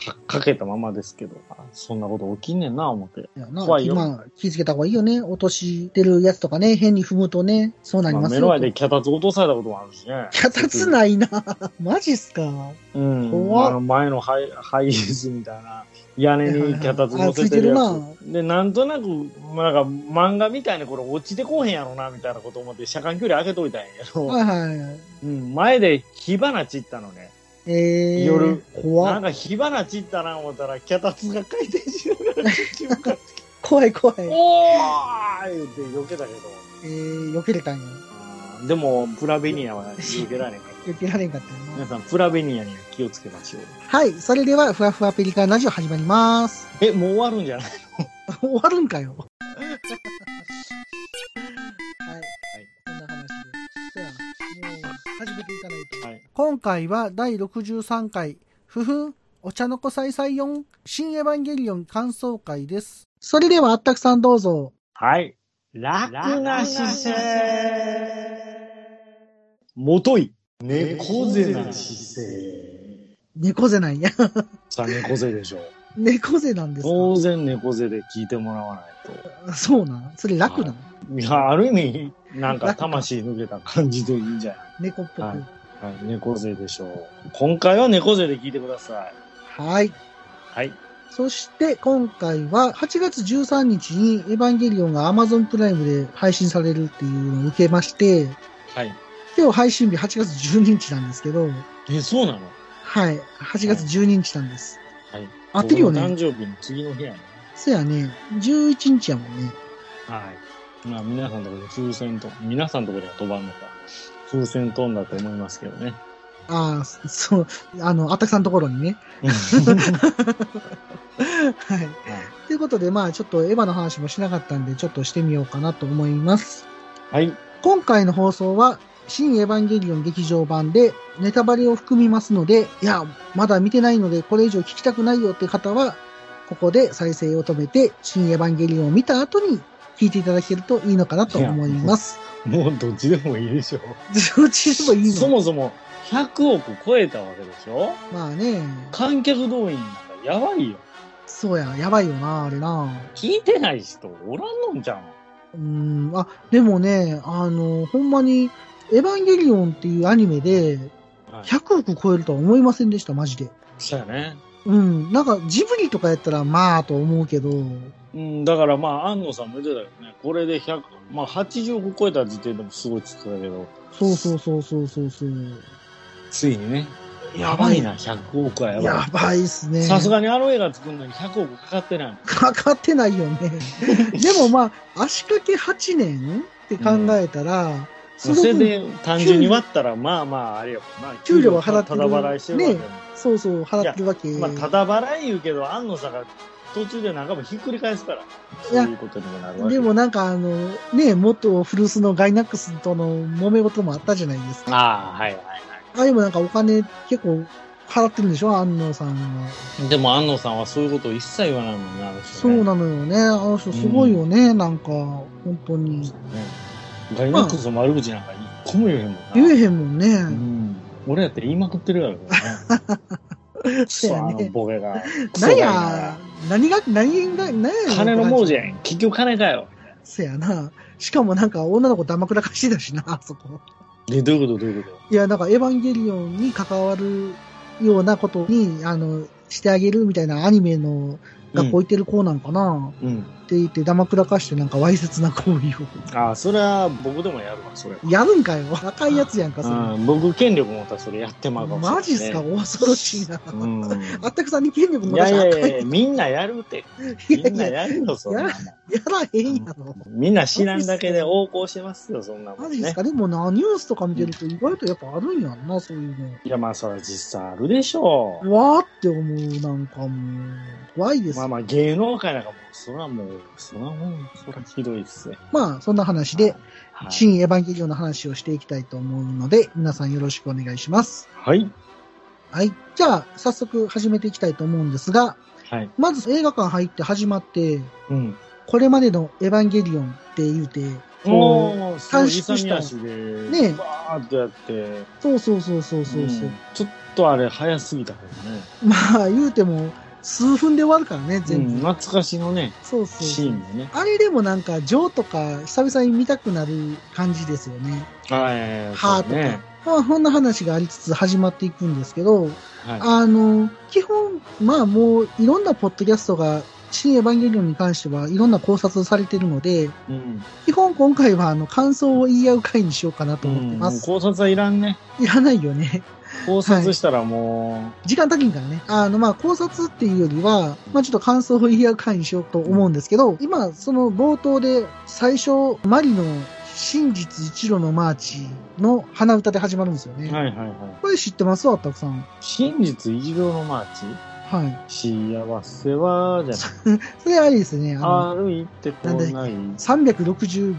かかけたままですけど、あそんなこと起きんねんな、思って。怖いよまあ、気づけた方がいいよね。落としてるやつとかね、変に踏むとね、そうなりまあ、ますよ。目の前で脚立落とされたこともあるしね。脚立ないな (laughs) マジっすかうん。怖っあの前のハイハイエースみたいな屋根に脚立乗せてるやあつ。で、なんとなく、まあ、なんか漫画みたいにこれ落ちてこうへんやろな、みたいなこと思って車間距離上げといたんやけど、はいはい。うん、前で火花散ったのね。えー、夜怖っなんか火花散ったな思ったら、脚立が回転しながら (laughs) 怖い怖い。おー言って避けたけど、えー、避けれたんや。でも、プラベニアは避けられへんかった。避けられんかったよな。皆さん、プラベニアには気をつけましょう。はい、それでは、ふわふわペリカンラジオ始まります。え、もう終わるんじゃない？(laughs) 終わるんかよ。(laughs) はい。はい。そんな話で。そうやな。もう、始めていかないと。はい。今回は第63回、ふふん、お茶の子再々4、新エヴァンゲリオン感想会です。それでは、あったくさんどうぞ。はい。楽な姿勢。もとい。猫背な姿勢。猫背なんや。さあ、猫背でしょう。猫背なんです当然猫背で聞いてもらわないかそうなん？それ楽なの？と。いや、ある意味、なんか魂抜けた感じでいいんじゃ猫っぽく。はいないはい、猫背でしょう。今回は猫背で聞いてください。はい。はい。そして今回は8月13日にエヴァンゲリオンが Amazon プライムで配信されるっていうのを受けまして、はい。今日配信日8月12日なんですけど、え、そうなの？はい。8月12日なんです。はい。合ってるよね誕生日の次の日やね。そやね、11日やもんね。はい。まあ、皆さんのところで風船と、皆さんのところでは飛ばんのか。風船飛んだと思いますけどね。ああ、そう、あの、あったくさんのところにね。はい。ということで、まあ、ちょっとエヴァの話もしなかったんで、ちょっとしてみようかなと思います。はい。今回の放送は、新エヴァンゲリオン劇場版でネタバレを含みますので、いや、まだ見てないのでこれ以上聞きたくないよって方は、ここで再生を止めて、新エヴァンゲリオンを見た後に聞いていただけるといいのかなと思います。もうどっちでもいいでしょ。どっちでもいいのそもそも100億超えたわけでしょ？まあね、観客動員なんかやばいよ。そうや、やばいよな、あれな。聞いてない人おらんのんじゃん。うーん、あ、でもね、あの、ほんまに、エヴァンゲリオンっていうアニメで、はい、100億超えるとは思いませんでした、マジで。そうやね。うん、なんか、ジブリとかやったら、まあ、と思うけど、うん、だからまあ、安野さんも言ってたよね。これで100、まあ80億超えた時点でもすごいって言ってたけど、そうそうそうそうそうそう。ついにね。やばいな、100億はやばい。やばいっすね。さすがにあの映画作るのに100億かかってない。かかってないよね。(laughs) でもまあ、足掛け8年って考えたら、それで単純に割ったら、まあまあ、あれよ。まあ、給料は払ってるただ払いしてるわけよ、ねそうそう、払ってるわけ。まあ、ただ払い言うけど、安野さんが途中でなんかもひっくり返すから、いやそういうことにもなるわけでもなんかあの、ね、元古巣のガイナックスとの揉め事もあったじゃないですか。ああ、はいはいはあれもなんかお金結構払ってるんでしょ？安野さんは。い。でも安野さんはそういうことを一切言わないのになるし、ね。そうなのよね。あの人すごいよね、なんか、本当に。ね。ガイナックスの悪口なんか一個も言えへんもんな。言えへんもんね。うん。俺やって言いまくってるやろね。(laughs) そうやねあのボケが。何や、何が、何が、何や金の亡者やん。結局金かよ。そやな。しかもなんか女の子黙くらかしてたしな、あそこ。で、どういうこと？どういうこいや、なんかエヴァンゲリオンに関わるようなことに、あの、してあげるみたいなアニメの学校行ってる子なんかな、とうん。って言って黙くらかしてなんかわいせつな行為ああ、それは僕でもやるわ、それ。を。やるんかよ。赤いやつやんか、それ。うん、僕権力持ったらそれやってまうかもしれない、マジっすか？恐ろしいな。うん。あったくさんに権力い持たやいやせたらあかんいや、みんなやるって。いみんなやいや、やるよ、そんな。やらへんやろ。みんな知らんだけで横行してますよ、そんなもんね。マジっすか？でもな、ニュースとか見てると意外とやっぱあるんやんな、そういういや、まあ、それは実際あるでしょの。わーって思う、なんかもう、怖いでう。す。まあまあ、芸能界なんかもう、そらもう、そらもう、そらひどいっすね。まあ、そんな話で、はい。新エヴァンゲリオンの話をしていきたいと思うので、皆さんよろしくお願いします。はい。はい。じゃあ、早速始めていきたいと思うんですが、はい。まず映画館入って始まって、うん。これまでのエヴァンゲリオンって言うて、こもう、短短縮した縮足で、ねバーっとやって、う、そうそうそうそうそうそう、んちょっとあれ、早すぎたけどね。まあ、言うても、数分で終わるからね、全部。うん、懐かしのね、そうそうそうシーン。もね。あれでもなんか、ジョーとか、久々に見たくなる感じですよね。はい。ハーとか。ね。まあ、こんな話がありつつ始まっていくんですけど、はい。あの、基本、まあもういろんなポッドキャストが、新エヴァンゲリオンに関してはいろんな考察されてるので、うん。基本今回はあの感想を言い合う回にしようかなと思ってます。考察はいらんね。いらないよね。考察したらも時間足りんからね。あの、まあ考察っていうよりは、まあちょっと感想を言い合う回にしようと思うんですけど、今、その冒頭で最初、マリの真実一路のマーチの鼻歌で始まるんですよう、ね。はいはいはい。これ知ってます？わ、たくさん。真実一路のマーチ？はい。幸せは、じゃ (laughs) それあれですね。あの、あ歩いてこない。365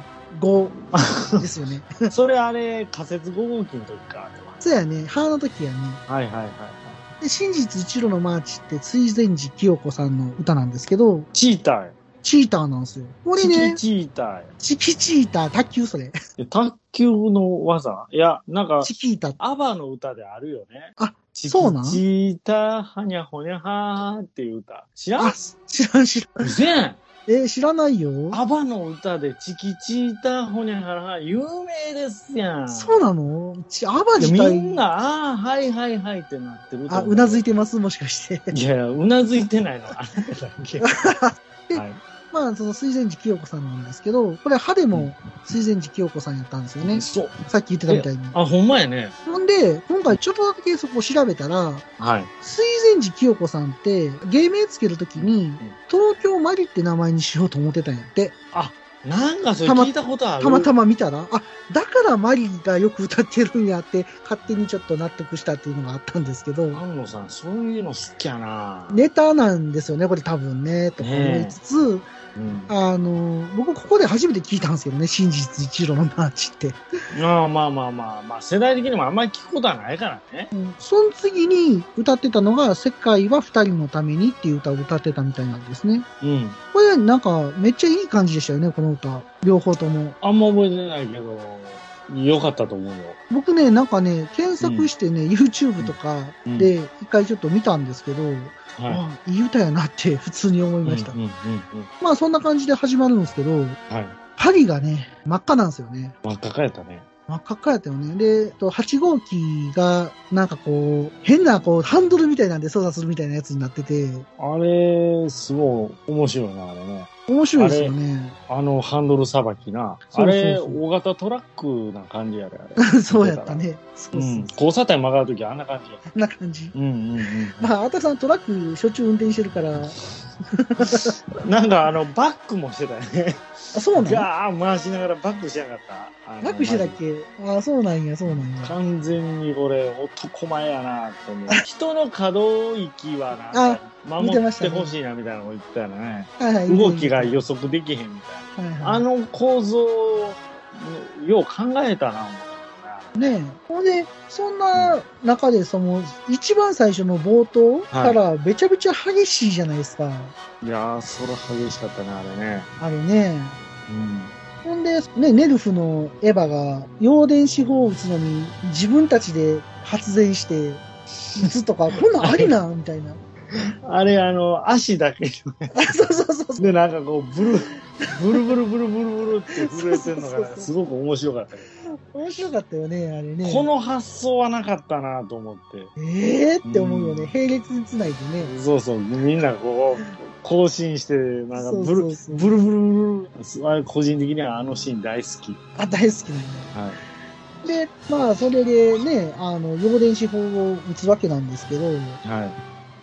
ですよね。(laughs) それあれ、仮説5号機の時か。そうやね。母の時やね。はいはいはいはい。で、真実一路のマーチって、追善寺清子さんの歌なんですけど、チーターや。チーターなんですよ。これチキね、チーターや。チキチーター、卓球それ。で卓球の技？いや、なんか、チキータ。アバの歌であるよね。あ、そうなん？チーター、はにゃほにゃはーっていう歌。知らん？あ、知らん知らん。うせんえー知らないよ。アバの歌でチキチーター、ほにゃはらは有名ですやん。そうなの？ちアバ自体。んな、ああ、はいはいはいってなってるとあ、思うなずいてますもしかして。いや、うなずいてないの、あなただけ。(laughs) はい。まあ、その水前寺清子さんなんですけど、これ歯でも水前寺清子さんやったんですよね。そう。さっき言ってたみたいに。あ、ほんまやね。ほんで、今回ちょっとだけそこ調べたら、はい。水前寺清子さんって、芸名つけるときに、東京マリって名前にしようと思ってたんやって。なんかそれ聞いたことある。たまたま見たら、あ、だからマリがよく歌ってるんやって、勝手にちょっと納得したっていうのがあったんですけど、安野さん、そういうの好きやな。ネタなんですよね、これ多分ね、とか思いつつ、うん。あの、僕ここで初めて聞いたんですけどね、真実一路のマーチって。ああまあまあまあまあ、世代的にもあんまり聞くことはないからね。うんその次に歌ってたのが、世界は二人のためにっていう歌を歌ってたみたいなんですね。うん。これなんかめっちゃいい感じでしたよね、この歌。両方とも。あんま覚えてないけど、よかったと思うよ。僕ね、なんかね、検索してね、YouTube とかで一回ちょっと見たんですけど、はあいい歌やなって (laughs) 普通に思いい。ました。うんうんうんまあそんな感じで始まるんですけど、うん。はい。パリがね、真っ赤なんですよね。真っ赤かやったね。真っ赤っかやったよね。で、と8号機が、なんかこう、変なこう、ハンドルみたいなんで操作するみたいなやつになってて、あれ、すごい面白いな、あれね。面白いですよね。あのハンドルさばきな。あれ、大型トラックな感じやで、あれ。(laughs) そうやったね。そううそう。ん。交差点曲がるときあんな感じや。こんな感じ。うんうんうん。まあ、あたさんトラックしょっちゅう運転してるから、(laughs) なんかあの、バックもしてたよね。あ、そうなんガー回しながらバックしやがった。バックしてたっけ？あ、そうなんや、そうなんや。完全にこれ男前やなと思う。(laughs) 人の可動域はな守ってほしいなみたいなのを言ってたよね。はいはい。動きが予測できへんみたいはいはい、な。あの構造、よう考えたな。ねえ。ほんで、そんな中で、その、一番最初の冒頭からめちゃめちゃ激しいじゃないですか。いやー、それ激しかったね、あれね。あれね。うん。ほんで、ね、ネルフのエヴァが、陽電子砲を撃つのに、自分たちで発電して、撃つとか、(laughs) こんなんありなみたいな。あれ、あの、足だけあ、(laughs) そうそうそうそう。で、なんかこう、ブル、ブルブルブルブルブルって震えてるのがすごく面白かったけ面白かったよね、あれね。ど。この発想はなかったなと思って。ええー、って思うよね。うん並列につないでね。そうそう、みんなこう、更新して、なんかブル、そうそうそうブルブルブル、あれ個人的にはあのシーン大好き。あ、大好きなんだ。はい。で、まあ、それでね、あの、陽電子砲を撃つわけなんですけど、はい。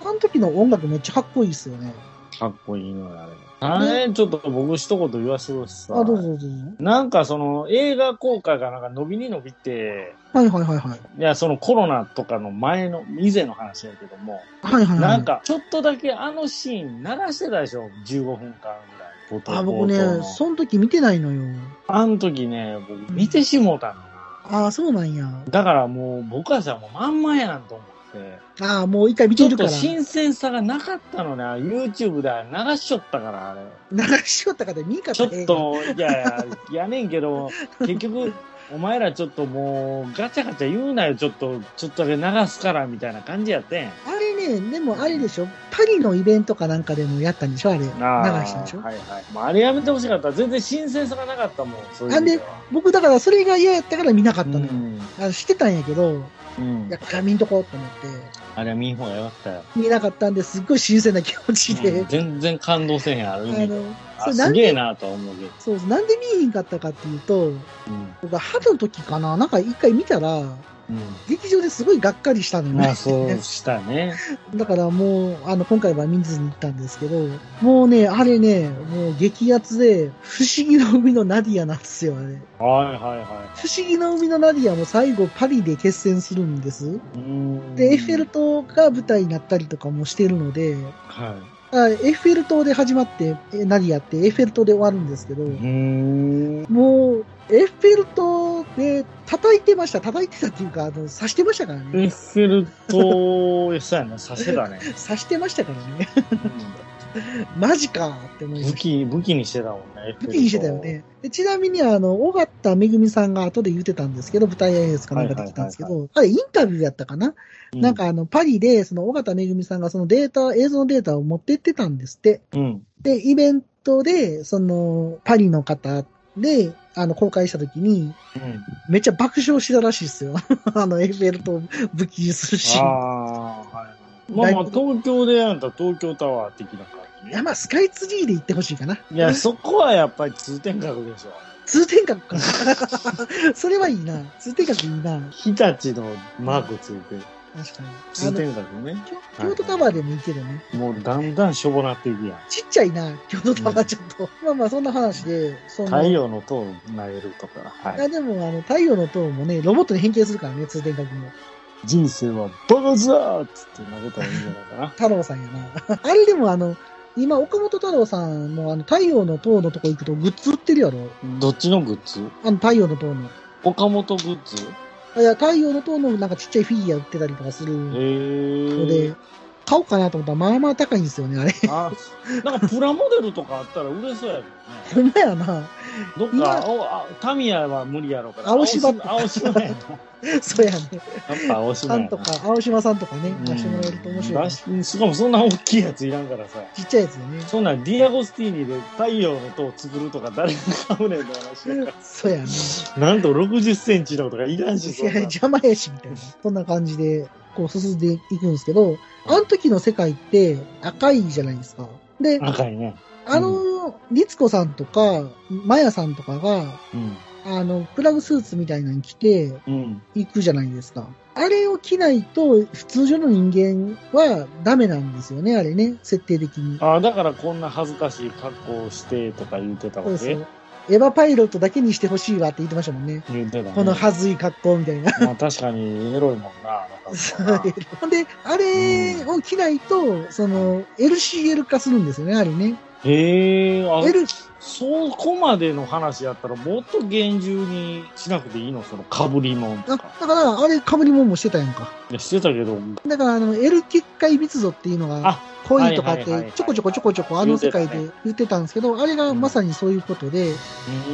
あの時の音楽めっちゃかっこいいっすよね。かっこいいのよ、あれ。あれ、ちょっと僕一言言わせてください。あ、どうぞどうぞ。なんかその映画公開がなんか伸びに伸びて、はいはいはいはい。いや、そのコロナとかの前の、以前の話やけども、はいはいはい。なんかちょっとだけあのシーン流してたでしょ ?15 分間ぐらい。冒頭あ、僕ねその時見てないのよ。あの時ね、僕見てしもうたのな。あそうなんや。だからもう僕はさ、もうまんまやんと思って。あもう一回見ちょっとてるから。新鮮さがなかったのね。YouTube で流しちょったから、あれ。流しよったから見んかったちょっと、いやいや、やねんけど、(laughs) 結局、お前らちょっともう、ガチャガチャ言うなよ、ちょっと、ちょっとだけ流すから、みたいな感じやってん。あれね、でもあれでしょパリのイベントかなんかでもやったんでしょあれ。流あしたんでしょはいはい。まあ、あれやめてほしかった。全然新鮮さがなかったもん、そういうでは。僕だからそれが嫌やったから見なかったのよ。うん。あの知ってたんやけど、うん。いや、見んとこうと思って、あれは見ん方がよかったよ。見なかったんです。っごい新鮮な気持ちで、うん。全然感動せへん、ある意あ味すげえなとは思うけど。そう、なんで見えへんかったかっていうと、うん。僕は春の時かな、なんか一回見たら、う劇場ですごいがっかりしたのね。まあ、そうしたね。(laughs) だからもう、あの、今回は見ずに行ったんですけど、もうね、あれね、もう激アツで、不思議の海のナディアなんですよ、あれ。はいはいは不思議の海のナディアも最後パリで決戦するんです。い。うん。で、エッフェル塔が舞台になったりとかもしてるので、はあエッフェル塔で始まって、えナディアってエッフェル塔で終わるんですけど。もう、エッフェル塔で叩いてました。叩いてたっていうか、あの、刺してましたからエッね。フェル塔、そうやな、させだね。(laughs) 刺してましたからね。マジかって思いました。武器、武器にしてたもんね。武器にしてたよね。でちなみに、あの、尾形めぐみさんが後で言ってたんですけど、舞台挨拶かなんかで来たんですけはど、あれインタビューやったかな、うなん、かあの、パリで、その尾形めぐみさんがそのデータ、映像のデータを持ってってたんですって。うん。で、イベントで、その、パリの方で、あの、公開した時に、うん。めっちゃ爆笑したらしいですよ。(laughs) あの、エッフェル塔武器にするシあ。あ、はい。まあまあ、東京でやんたら東京タワー的な感じ。いや、まあ、スカイツリーで行ってほしいかな。いや、そこはやっぱり通天閣でしょ。通天閣か。(laughs) それはいいな。通天閣いいな。日立のマークついてる。確かに。通天閣ね。京京都タワーでもいいけどね。もうだんだんしょぼなっていくやん。ちっちゃいな、京都タワーちょっと。まあまあ、そんな話で、その、太陽の塔を投げるとか。はい。あでも、あの、太陽の塔もね、ロボットに変形するからね、通天閣も。人生はバカだーっつって投げたらいいんじゃないかな。太郎さんやな。(laughs) あれでも、あの、今、岡本太郎さんもあの、太陽の塔のとこ行くとグッズ売ってるやろ？どっちのグッズ？あの、太陽の塔の。岡本グッズ？太陽の塔のなんかちっちゃいフィギュア売ってたりとかするへのー。で、買おうかなと思ったら、まあまあ高いんですよね、あれ。あ、なんかプラモデルとかあったら売れそうやけほんまやな。どっ今か、おあタミヤは無理やろうから。青柴 (laughs) 青島やな。やっそうやね。ぱ青島やんとか、青島さんとかね、うん出してもらえると面白いししかもそんな大きいやついらんからさ。ちっちゃいやつよね。そんなんディアゴスティーニで太陽の塔を作るとか誰が買うねんって話やか (laughs) そうやね。ら。なんと60センチのとかいらんし、いや邪魔やし、みたいな。そんな感じで、こう進んでいくんですけど、あの時の世界って赤いじゃないですか。で、赤いね。あの、律子さんとか、マヤさんとかが、うん。あの、プラグスーツみたいなのに着てうん。行くじゃないですか。あれを着ないと、普通上の人間はダメなんですよね、あれね、設定的に。ああ、だからこんな恥ずかしい格好をしてとか言ってたわけ？そう。エヴァパイロットだけにしてほしいわって言ってましたもんね。言ってたね。このはずい格好みたいな。まあ確かにエロいもんな。な (laughs) で、あれを着ないと、その、LCL 化するんですよね、あれね。へえ、あ、L、そこまでの話やったらもっと厳重にしなくていいの？その被りもんとあか。だから、あれ、被り物もしてたやんか。いや、してたけど、だから、あの、L 結界密度っていうのがあ、濃いとかってちょこちょこちょこちょこあの世界で言ってたんですけど、あれがまさにそういうことで、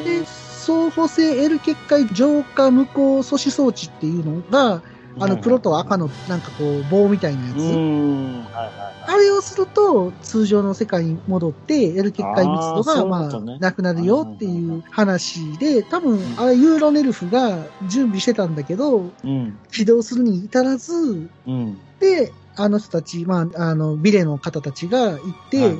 で、相補性 L 結界浄化無効阻止装置っていうのが、あの黒と赤のなんかこう棒みたいなやうつ。ん。はいはいあれをすると、通常の世界に戻って、L 結界密度が、まあなくなるよっていう話で、多分、あれ、ユーロネルフが準備してたんだけど、うん。起動するに至らず、うん。で、あの人たち、まあ、あの、ビレの方たちが行って、はい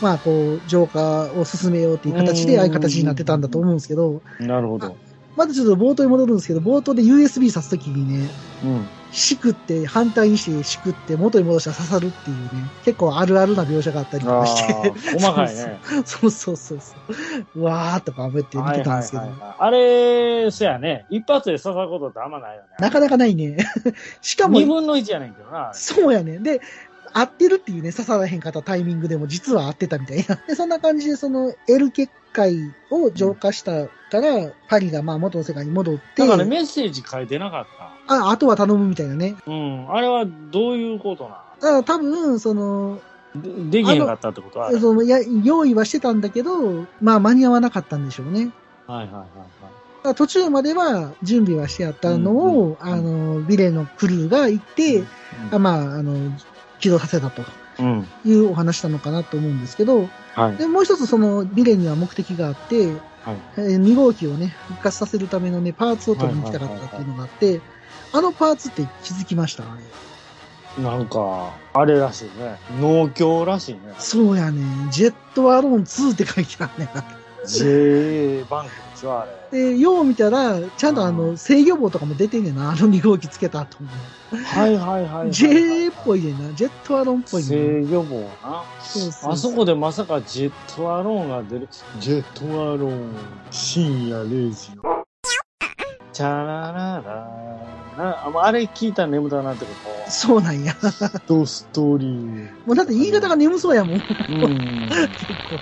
まあ、こう、浄化を進めようっていう形で、うんああいう形になってたんだと思うんですけど、なるほど。またちょっと冒頭に戻るんですけど、冒頭で USB 挿すときにね、うん。しくって、反対にしてしくって、元に戻したら刺さるっていうね、結構あるあるな描写があったりとかして、ー、細かいね。(laughs) そうそうそうそう。うわーとか思って見てたんですけど、はいはいはいはいあれ、そやね。一発で刺さることってあんまないよね。なかなかないね。(laughs) しかも二、分の一やねんけどな。そうやね。で、合ってるっていうね、刺さらへんかったタイミングでも実は合ってたみたいな。(laughs) で、そんな感じでその L 結界を浄化したから、パリがまあ元の世界に戻って、だからメッセージ書いてなかった。あ、あとは頼むみたいなね。うん。あれはどういうことなだから多分、その、のでできへんかったってことはあるそのや用意はしてたんだけど、まあ間に合わなかったんでしょうね。はいはいはいはい。途中までは準備はしてあったのを、うんあの、ビレのクルーが行って、あまあ、あの、起動させたとうん。いうお話なのかなと思うんですけど、はい。で、もう一つそのビレには目的があって、はい。えー2号機をね、復活させるためのね、パーツを取りに行きたかったっていうのがあって、あのパーツって気づきました？あれ。なんか、あれらしいね。農協らしいね。そうやねジェットアローン2って書いてあるね。JA バンクでしょ、あれ。で、よう見たら、ちゃんとあの、制御棒とかも出てんねんな、あの2号機つけた後も。はいはいはいはい。JA っぽいねんな、ジェットアローンっぽいね。制御棒な。そうそうあそこでまさかジェットアローンが出る。ジェットアローン、深夜0時の。チャララララ。ああれ聞いたら眠たなってこそうなんや。と。ドストーリー。もうだって言い方が眠そうやもん。うん。結構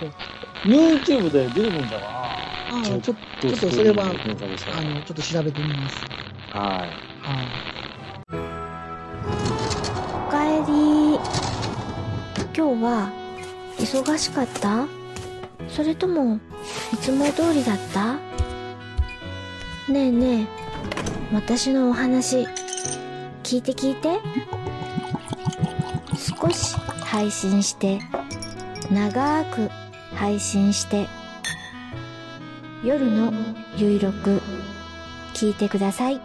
YouTube で出てくるんだかああ、ちょっと、な。ちょっとそれはあの、ちょっと調べてみます。らはい。はい。おかえり今日は忙しかった？それともいつも通りだった？ねえねえ私のお話聞いて聞いて少し配信して長く配信して夜のゆいろく聞いてください。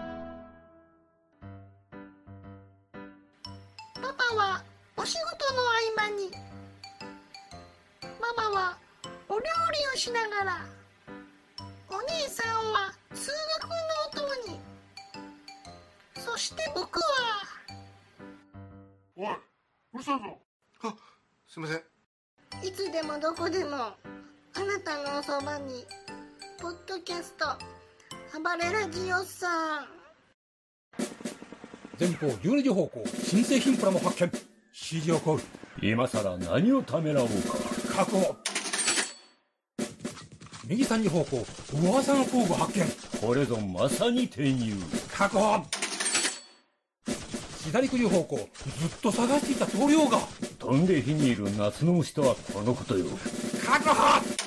パパはお仕事の合間に。ママはお料理をしながら。お姉さんは通学のお供に。そして僕は。おい、うるさいぞ。あ、すいません。いつでもどこでもあなたのおそばにポッドキャスト。暴れラジオさん。前方12時方向新製品プラも発見。指示を行う今さら何をためらおうか。確保。右三里方向噂の工具発見。これぞまさに転入。確保。左九十方向ずっと探していた棟梁が。飛んで火にいる夏の虫とはこのことよ。確保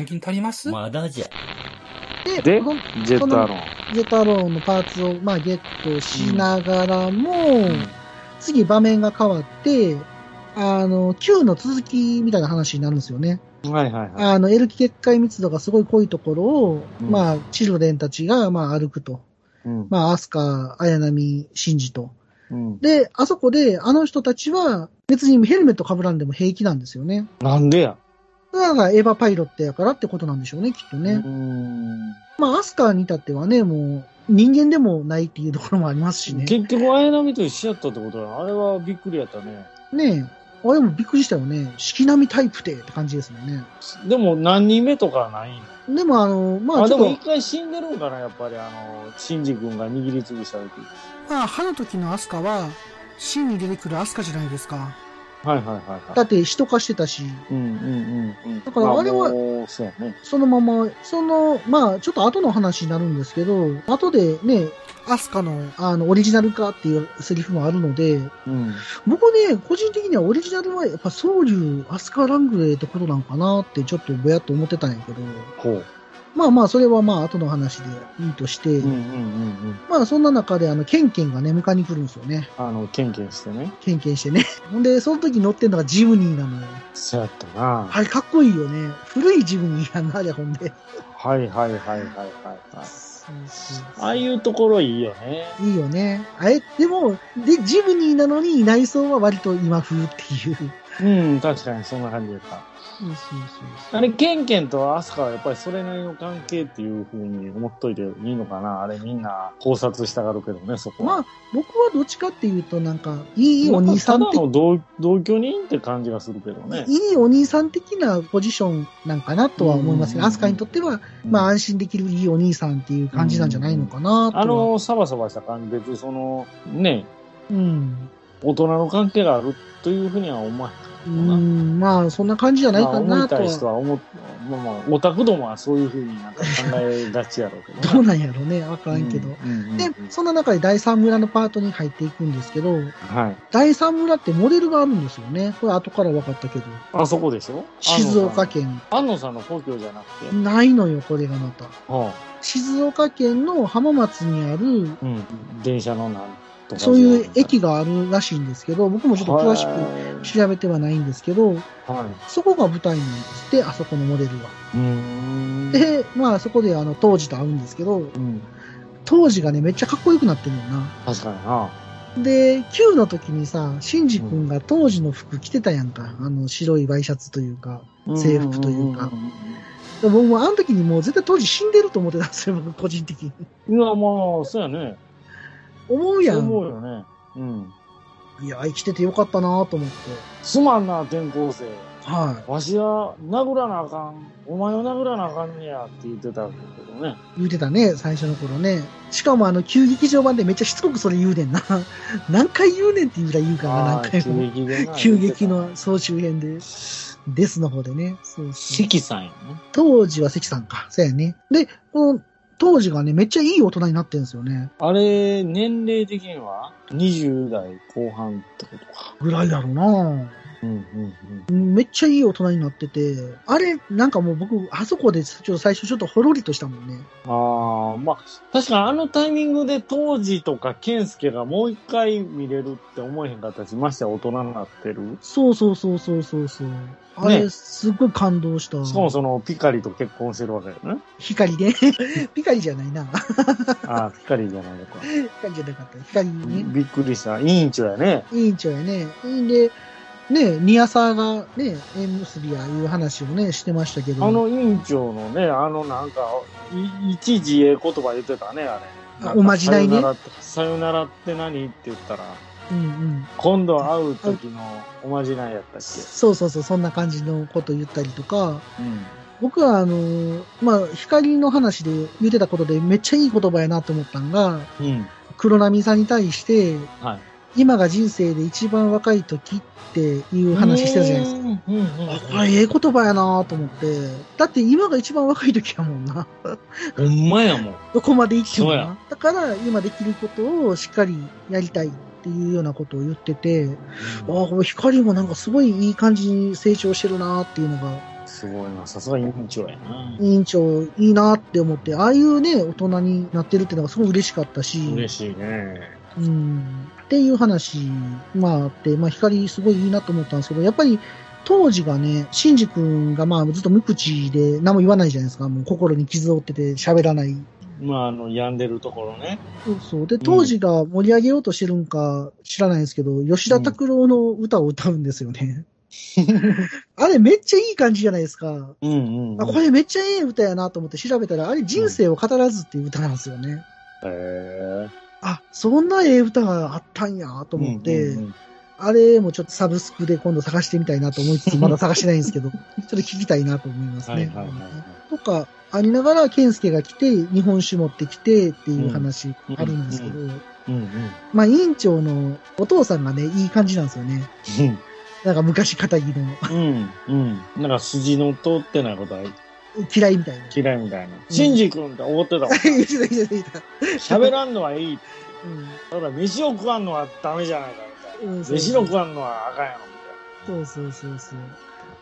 年金足ります？まだじゃで、でこのジェットアロン。ジェットアローンのパーツを、まあ、ゲットしながらも、次場面が変わって、あの、Q の続きみたいな話になるんですよね。はいはいはい。あの、エルキ結界密度がすごい濃いところを、うんまあ、チルデンたちが、まあ、歩くと。うん。まあ、アスカ、綾波、シンジと。うん。で、あそこで、あの人たちは、別にヘルメット被らんでも平気なんですよね。なんでや？だから、エヴァパイロットやからってことなんでしょうね、きっとね。うーん。まあ、アスカに至ってはね、もう、人間でもないっていうところもありますしね。結局、綾波と一緒やったってことだあれはびっくりやったね。ねえ。あれもびっくりしたよね。式並みタイプでって感じですもんね。でも何人目とかはないんでもあの、まああ、ちょっでも一回死んでるんかな、やっぱりあの、シンジ君が握りつぶした時。と、まあ、歯の時のアスカは、真に出てくるアスカじゃないですか。はいはいはいはい。だって人化してたし、うんうんうんうん。だからあれはそのまま、その、まあ、ちょっと後の話になるんですけど、後でね、アスカの、あの、オリジナル化っていうセリフもあるので、うん。僕ね、個人的にはオリジナルはやっぱ総流アスカラングレーってことなんかなってちょっとぼやっと思ってたんやけど、ほう。まあまあ、それはまあ後の話でいいとして、うんうんうんうん。まあそんな中であの、ケンケンがね、迎えに来るんですよね。あの、ケンケンしてね。ケンケンしてね。(laughs) ほんで、その時乗ってんのがジムニーなのよ。そうやったな。あれかっこいいよね。古いジムニーやんな、あれほんで。はいはいはいはいはいああいうところいいよね。いいよね。あれ、でも、で、ジムニーなのに内装は割と今風っていう。うん、確かにそんな感じだった。そうそうそうあれ、ケンケンとアスカはやっぱりそれなりの関係っていう風に思っといていいのかな？あれみんな考察したがるけどね、そこは。まあ、僕はどっちかっていうと、なんか、いいお兄さん的ただの同同居人って感じがするけどね。いいお兄さん的なポジションなんかなとは思いますアスカにとっては、まあ安心できるいいお兄さんっていう感じなんじゃないのかなとは。あの、サバサバした感じ、別にその、ね、うん。大人の関係があるというふうには思わへんかうな。ん、まあ、そんな感じじゃないまあ、かなとは。人は思っ、まあまあ、オタクどもはそういうふうになんか考えがちやろうけど、(laughs) どうなんやろうね。わからんけど。うんうんうんで、そんな中で第三村のパートに入っていくんですけど、はい。第三村ってモデルがあるんですよね。これ後から分かったけど。あそこでしょ？静岡。県。安野さんの故郷じゃなくて。ないのよ、これがまた。は静岡県の浜松にある、あ、うん。電車のなん。そういう駅があるらしいんですけど、僕もちょっと詳しくく調べてはないんですけど、はい。そこが舞台なんですって、あそこのモデルは。で、まあそこであの当時と会うんですけど、うん。当時がね、めっちゃかっこよくなってるよな。確かにな。で、Q の時にさ、シンジ君が当時の服着てたやんか。あの白いワイシャツというか、制服というか。で僕もあの時にもう絶対当時死んでると思ってたんですよ、僕個人的に。いや、まあ、そうやね。思うや。ん思うよね。うん。いや、生きててよかったなと思って。すまんな、転校生。はわしは殴らなあかん。お前を殴らなあかんねやって言ってたけどね。い。言うてたね、最初の頃ね。しかもあの、旧劇場版でめっちゃしつこくそれ言うねんな。(laughs) 何回言うねんって言うぐらい言うからな、何回も。激でな。急激の総集編で。ですの方でね。そうそう。関さんやね。当時は関さんか。そうやね。で、この当時がね、めっちゃいい大人になってるんですよね。あれ、年齢的には？20代後半ってことか。ぐらいだろうなうんうんうん。めっちゃいい大人になってて、あれ、なんかもう僕、あそこでちょっと最初ちょっとほろりとしたもんね。ああ、まあ、確かにあのタイミングで当時とか健介がもう一回見れるって思えへんかったし、ましてや大人になってる。そうそうそうそうそうそう。あれ、ねすっごい感動した。しかもそのピカリと結婚してるわけよね。光で。(laughs) ピカリじゃないな。ああ、ピカリじゃないのか。(laughs) ピカリじゃなかった。光ね。びっくりした。委員長やね。委員長やね。で、ね、ニアサーがね、縁結びやいう話をね、してましたけど。あの委員長のね、あのなんか、い一自衛言葉言ってたね、あれ。あおまじないねさよならって何って言ったら、うんうん。今度会う時のおまじないやったっそうそうそう、そんな感じのこと言ったりとか、けうん。僕はあの、まあ、光の話で言ってたことでめっちゃいい言葉やなと思ったんが、うん。黒波さんに対して、はい。今が人生で一番若い時っていう話してるじゃないですか。か。うんうんうんあ、これええ言葉やなと思って。だって今が一番若い時やもんな。ほんまやもん。どこまで行ってもな。だから今できることをしっかりやりたいっていうようなことを言ってて、あこれ光もなんかすごいいい感じに成長してるなっていうのが、すごいな。さすが委員長やな。委員長いいなって思って、ああいうね、大人になってるっていうのがすごい嬉しかったし、嬉しいね。うん、っていう話、まああって、まあ光すごいいいなと思ったんですけど、やっぱり当時がね、シンジ君がまあずっと無口で何も言わないじゃないですか。もう心に傷を負ってて喋らない。まあ、あの、病んでるところね。そうそう。で、当時が盛り上げようとしてるんか知らないんですけど、吉田拓郎の歌を歌うんですよね。(laughs) あれめっちゃいい感じじゃないですか。うんうん、うん。あこれめっちゃいい歌やなと思って調べたら、あれ人生を語らずっていう歌なんですよね。へあ、そんなええ歌があったんやとー思って、うんうんうんあれもちょっとサブスクで今度探してみたいなと思いつつ、(laughs) まだ探してないんですけど、ちょっと聞きたいなと思いますね。はいはいはいはいとか、ありながら、健介が来て、日本酒持ってきてっていう話あるんですけど、うんうん。まあ、委員長のお父さんがね、いい感じなんですよね。なんか昔仇のうん。うん。なんか筋の通ってないことは嫌いみたいな。嫌いみたいな。シンジ君って思ってたもん。言ってた言ってた。(laughs) 喋らんのはいい。うんただ飯を食わんのはダメじゃないかみたいな。うん飯の食わんのはあかんやろみそうそうそうそう。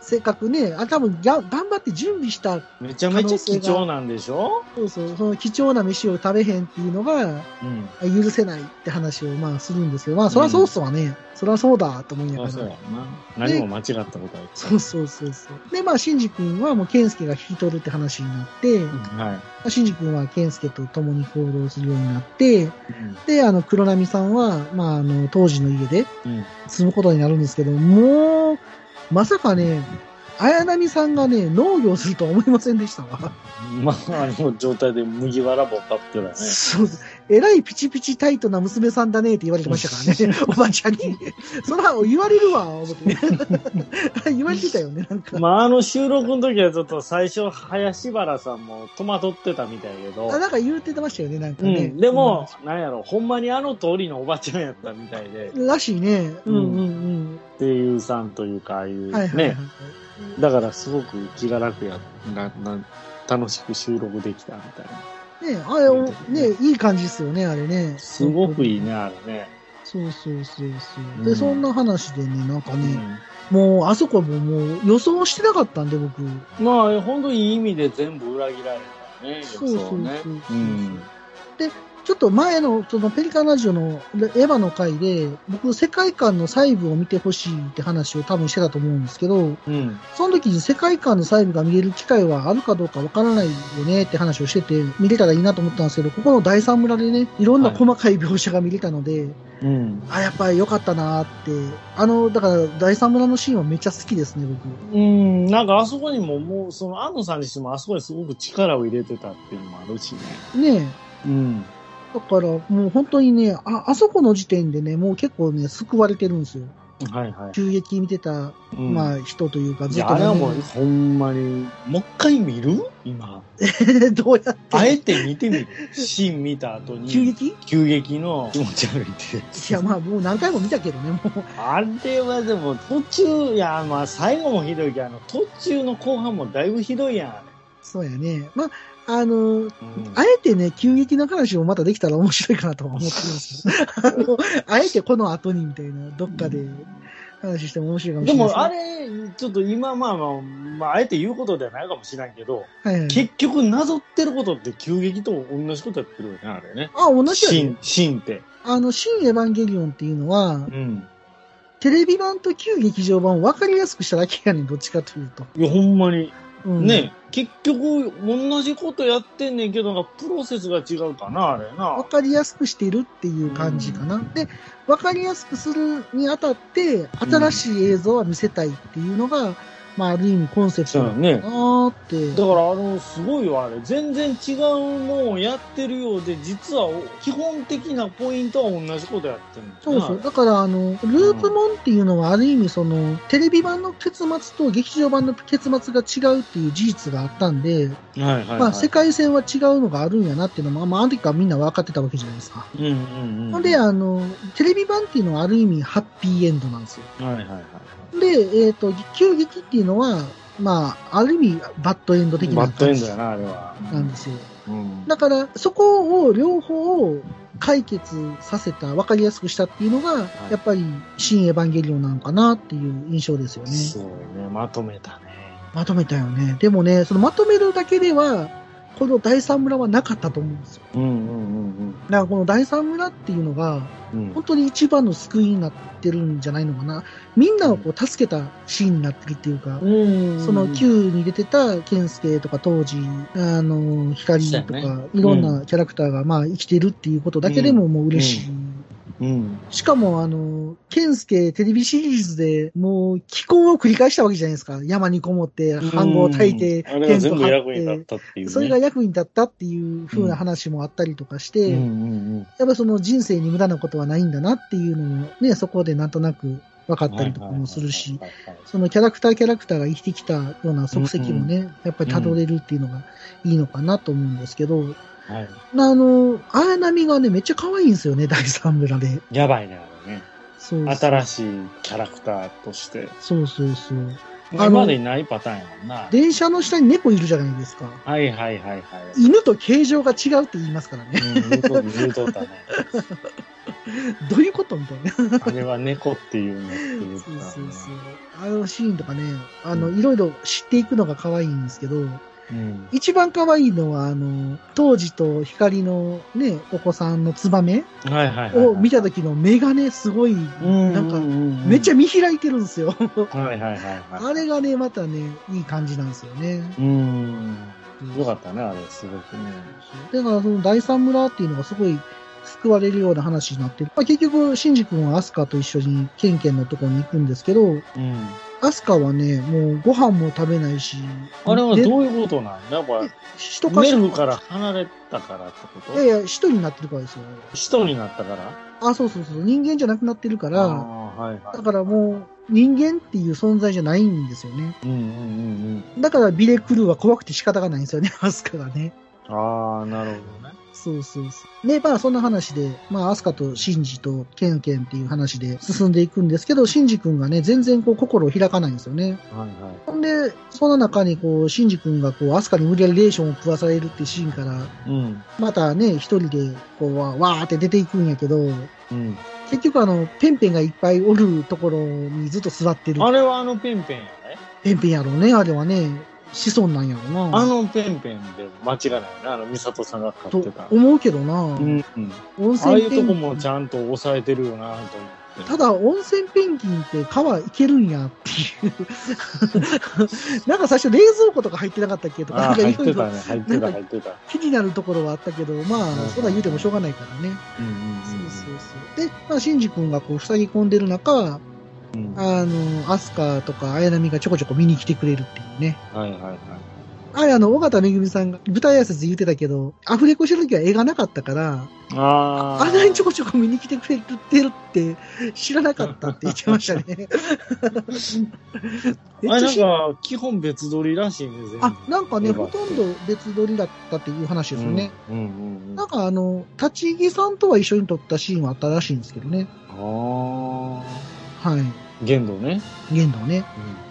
せっかくね、あ、多分が頑張って準備した。めちゃめちゃ貴重なんでしょ？そうそう、その貴重な飯を食べへんっていうのが、うん。許せないって話をまあするんですけど、まあそりゃそうっすわね。そりゃそうだと思いながら。あそうやな。何も間違ったことはそうそうそうそう。で、まあ、シンジ君はもう健介が引き取るって話になって、言ってない。はい。シンジ君は健介と共に行動するようになって、で、あの、黒波さんは、まあ、あの、当時の家でうん。住むことになるんですけど、もう、まさかね、綾波さんがね、農業するとは思いませんでしたわ。(laughs) まあ、あの状態で麦わらぼったってたね。そう。えらいピチピチタイトな娘さんだねって言われてましたからね、(laughs) おばちゃんに。そら、言われるわ、思って。(laughs) 言われてたよね、なんか。まあ、あの収録の時はちょっと最初、林原さんも戸惑ってたみたいやけどあ、、なんか言うてましたよね、なんかね。うん。でも、なんやろ、ほんまにあの通りのおばちゃんやったみたいで、らしいね。うんうんうん。声優さんというか、ああいうはいはいはい。ね。だからすごく気が楽や、な、な、楽しく収録できたみたいな。ねあれ、おねいい感じですよね、あれね。すごくいいね、あれね。そうそうそうそう。うんで、そんな話でね、なんかね、うんもう、あそこももう予想してなかったんで、僕。まあ、本当にいい意味で全部裏切られたね、そうそうそうね。そううん。ちょっと前の、そのペリカンラジオのエヴァの回で、僕、世界観の細部を見てほしいって話を多分してたと思うんですけど、うん。その時に世界観の細部が見れる機会はあるかどうかわからないよねって話をしてて、見れたらいいなと思ったんですけど、ここの第三村でね、いろんな細かい描写が見れたので、うん。あ、やっぱり良かったなーって。あの、だから、第三村のシーンはめっちゃ好きですね、僕。うん、なんかあそこにももう、その、安野さんにしてもあそこにすごく力を入れてたっていうのもあるしね。ねえ。うん。だから、もう本当にね、あ、あそこの時点でね、もう結構ね、救われてるんですよ。はいはい。急激見てた、うんまあ、人というか、ずっとね、あれはもう、ほんまに、もう一回見る？今。(laughs) どうやって？あえて見てみる？シーン見た後に。急激？い急激の気持ち悪いって。や、まあ、もう何回も見たけどね、もう。あれはでも途中、いや、まあ最後もひどいけど、あの、途中の後半もだいぶひどいやん、あそうやね。まあ、あの、れ。うんあえてね、急激な話をまたできたら面白いかなとは思ってるんですよ。(laughs) あの、あえてこの後にみたいな、どっかで話しても面白いかもしでれないもあれ、ちょっと今まあまあ、まあ、あえて言うことではないかもしれんけど、はいはい、結局なぞってることって急激と同じことやってるよね、あれね。あ、同じやでシン、シンって。あの、新エヴァンゲリオンっていうのは、うん。テレビ版と旧劇場版を分かりやすくしただけやねん、どっちかというと。いや、ほんまに。うん、ね、結局、同じことやってんねんけど、なんかプロセスが違うかな、あれな分。かりやすくしてるっていう感じかな。で、分かりやすくするにあたって、新しい映像は見せたいっていうのが、まあ、ある意味コンセプトなのかなーって。だから、あの、すごいよ、あれ。全然違うもんをやってるようで、実は基本的なポイントは同じことやってるんだそうそう。だから、あの、ループもんっていうのは、ある意味、その、テレビ版の結末と劇場版の結末が違うっていう事実があったんで、はいはい、はい。まあ、世界線は違うのがあるんやなっていうのも、まあ、あの時からみんな分かってたわけじゃないですか。うんうんうん。ほんで、あの、テレビ版っていうのはある意味、ハッピーエンドなんですよ。はいはいはい。で、えっ、と、急激っていうのは、まあ、ある意味、バッドエンド的なバッドエ感じンドやな、あれは。なんですよ。うん。だから、そこを両方を解決させた、分かりやすくしたっていうのが、やっぱり、新エヴァンゲリオンなのかなっていう印象ですよね。すごいね、まとめたね。まとめたよね。でもね、そのまとめるだけでは、この第三村はなかったと思うんですよ。うんうんうんだからこの第三村っていうのが、うん。うん本当に一番の救いになってるんじゃないのかな。みんなをこう助けたシーンになってるっていうか、うんその Q に出てた健介とか当時、あの、光とか、いろんなキャラクターがまあ生きてるっていうことだけでももう嬉しい。うん。しかもあの、健介テレビシリーズでもう気候を繰り返したわけじゃないですか。山にこもって、飯盒を炊いて、あれがテント全部役張っ、に立ったてっていう、ね。それが役に立ったっていう風な話もあったりとかして、うんうんやっぱその人生に無駄なことはないんだなっていうのもね、そこでなんとなく分かうん。ったりとかもするし。そのキャラクターキャラクターが生きてきたような足跡もね、やっぱり辿れるっていうのがいいのかなと思うんですけど、はい。あの、綾波がね、めっちゃ可愛いんですよね、(laughs) 第三村で。やばいね、あれね。そう新しいキャラクターとして。そうそうそう。今までにないパターンやもんな。電車の下に猫いるじゃないですか。はいはいはいはい。犬と形状が違うって言いますからね。うん、言うとったね。(laughs) (laughs) どういうことみたいな。あれは猫っていうのって言っそうたそうそう。あのシーンとかね、あの、いろいろ知っていくのが可愛いんですけど、うん。一番可愛いのは、あの、当時と光のね、お子さんのツバメ。を見た時の目がね、すごい、うん、なんか、かめっちゃ見開いてるんですよ。はいはいはいはい。あれがね、またね、いい感じなんですよね。うん。よかったね、あれ、すごくね。だから、その第三村っていうのがすごい救われるような話になってる。まあ、結局、シンジ君はアスカと一緒にケンケンのところに行くんですけど、うん。アスカはね、もうご飯も食べないし、あれはでどういうことなんやっぱ、一箇所メルフから離れたからってこと？いやいや、一人になってるからですよ。人になったから？あ、そうそうそう。人間じゃなくなってるかあら、あはいはい。だからもう、人間っていう存在じゃないんですよね。うんうんうんうん。だからビレクルーは怖くて仕方がないんですよね、アスカがね。ああ、なるほどね。そうそうそう。で、まあそんな話で、まあアスカとシンジとケンケンっていう話で進んでいくんですけど、シンジ君がね、全然こう心を開かないんですよね。はいはい。ほんで、その中にこう、シンジ君がこう、アスカに無理やりレーションを食わされるっていうシーンから、うん。またね、一人でこう、わわーって出ていくんやけど、うん。結局あの、ペンペンがいっぱいおるところにずっと座ってる。あれはあのペンペンやね。ペンペンやろうね、あれはね、子孫なんやろうな。あのペンペンで間違いないよね。あの、ミサトさんが飼とってた。思うけどな。うんうん。温ああいうとこもちゃんと抑えてるよなと思って。ただ、温泉ペンギンって川行けるんやっていう。(laughs) なんか最初冷蔵庫とか入ってなかったっけとか、なんかいろいろ入ってたね。入ってた、入ってた。気になるところはあったけど、まあ、そんなん言うてもしょうがないからね。うんうんそうそうそう。で、まあ、シンジ君がこう、塞ぎ込んでる中、うん。うんあの、アスカとか綾波がちょこちょこ見に来てくれるっていうね。はいはいはい。あれ、あの、尾形めぐみさんが舞台挨拶で言ってたけど、アフレコしてる時は絵がなかったから、ああ。あんなにちょこちょこ見に来てくれてるって知らなかったって言ってましたね。め (laughs) あれなんか、基本別撮りらしいね、全部。あ、なんかね、ほとんど別撮りだったっていう話ですよね。うんうんうん。なんかあの、立木さんとは一緒に撮ったシーンはあったらしいんですけどね。あはい。あ。限度ね。限度ね。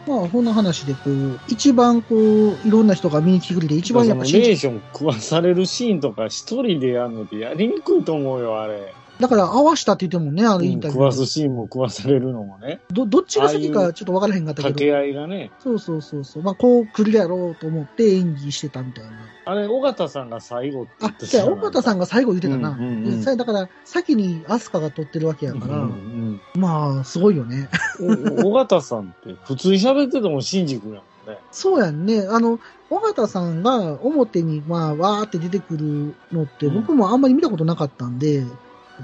まあ、こんな話で、こう、一番こう、いろんな人が見に来てくれて、一番やっぱ信じ、そのレーション食わされるシーンとか一人でやるのってやりにくいと思うよ、あれ。だから合わしたって言ってもね、あのインタビューで食わすシーンも食わされるのもね。ど、どっちが先かちょっとわからへんかったけど。掛け合いがね。そうそうそうそう。まあ、こう来るやろうと思って演技してたみたいな。あれ、尾形さんが最後って言あって、じゃあ、岡田さんがが最後言ってたな。うんうんうんでだから、先にアスカが撮ってるわけやから、うんまあ、すごいよね。尾形さんって普通に喋ってても新宿やもんね。そうやんね。あの、尾形さんが表に、まあ、わーって出てくるのって、うん僕もあんまり見たことなかったんで、はい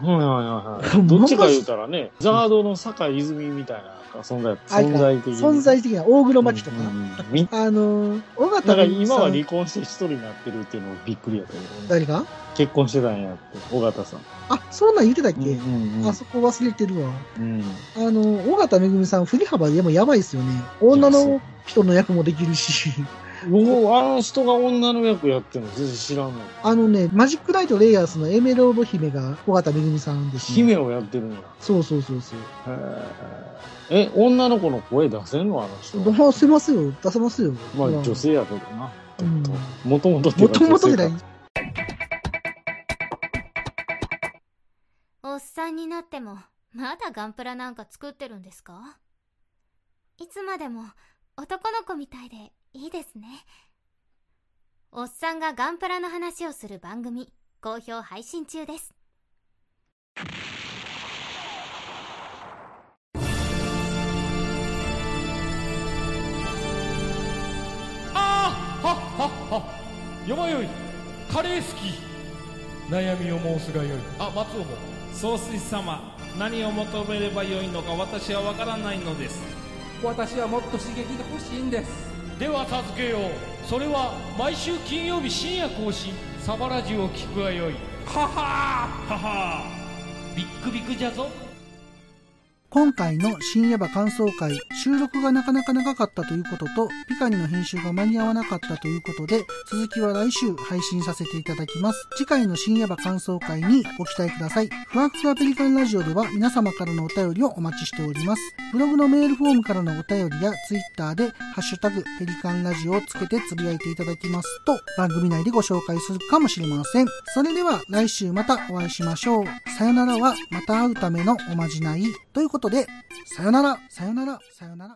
はいはいはい。どっちか言うたらね、ザードの坂井泉みたいな存在、存在的に。存在的な大黒摩季とか。うんうんみあの、尾だから今は離婚して一人になってるっていうのもびっくりやったけど、誰が？結婚してたんやって、尾形さん。あ、そんなん言ってたっけ、うんうんあそこ忘れてるわ。うん。あの、尾形めぐみさん、振り幅でもやばいですよね。女の人の役もできるし。僕、あの人が女の役やってるの全然知らんの。あのね、マジックナイトレイヤースのエメロード姫が尾形めぐみさんです、ね。姫をやってるんや。そうそうそうそう。え、女の子の声出せんのあの人。出せますよ。出せますよ。まあ女性やけどな。うんもともともともと。おっさんになっても、まだガンプラなんか作ってるんですか？いつまでも男の子みたいでいいですね。おっさんがガンプラの話をする番組、好評配信中です。あーはっはっは。よまよい。カレー好き。悩みを申すがよい。あ松尾も。総帥様何を求めればよいのか私は分からないのです。私はもっと刺激が欲しいんですでは助けよう。それは毎週金曜日深夜更新。サバラジュを聞くがよい。ははー。ははー。ビックビックじゃぞ今回の深夜場感想会、収録がなかなか長かったということと、ピカニの編集が間に合わなかったということで、続きは来週配信させていただきます。次回の深夜場感想会にご期待ください。ふわふわペリカンラジオでは皆様からのお便りをお待ちしております。ブログのメールフォームからのお便りやツイッターで、ハッシュタグペリカンラジオをつけてつぶやいていただきますと、番組内でご紹介するかもしれません。それでは来週またお会いしましょう。さよならはまた会うためのおまじない。ということで、さよなら、さよなら、さよなら。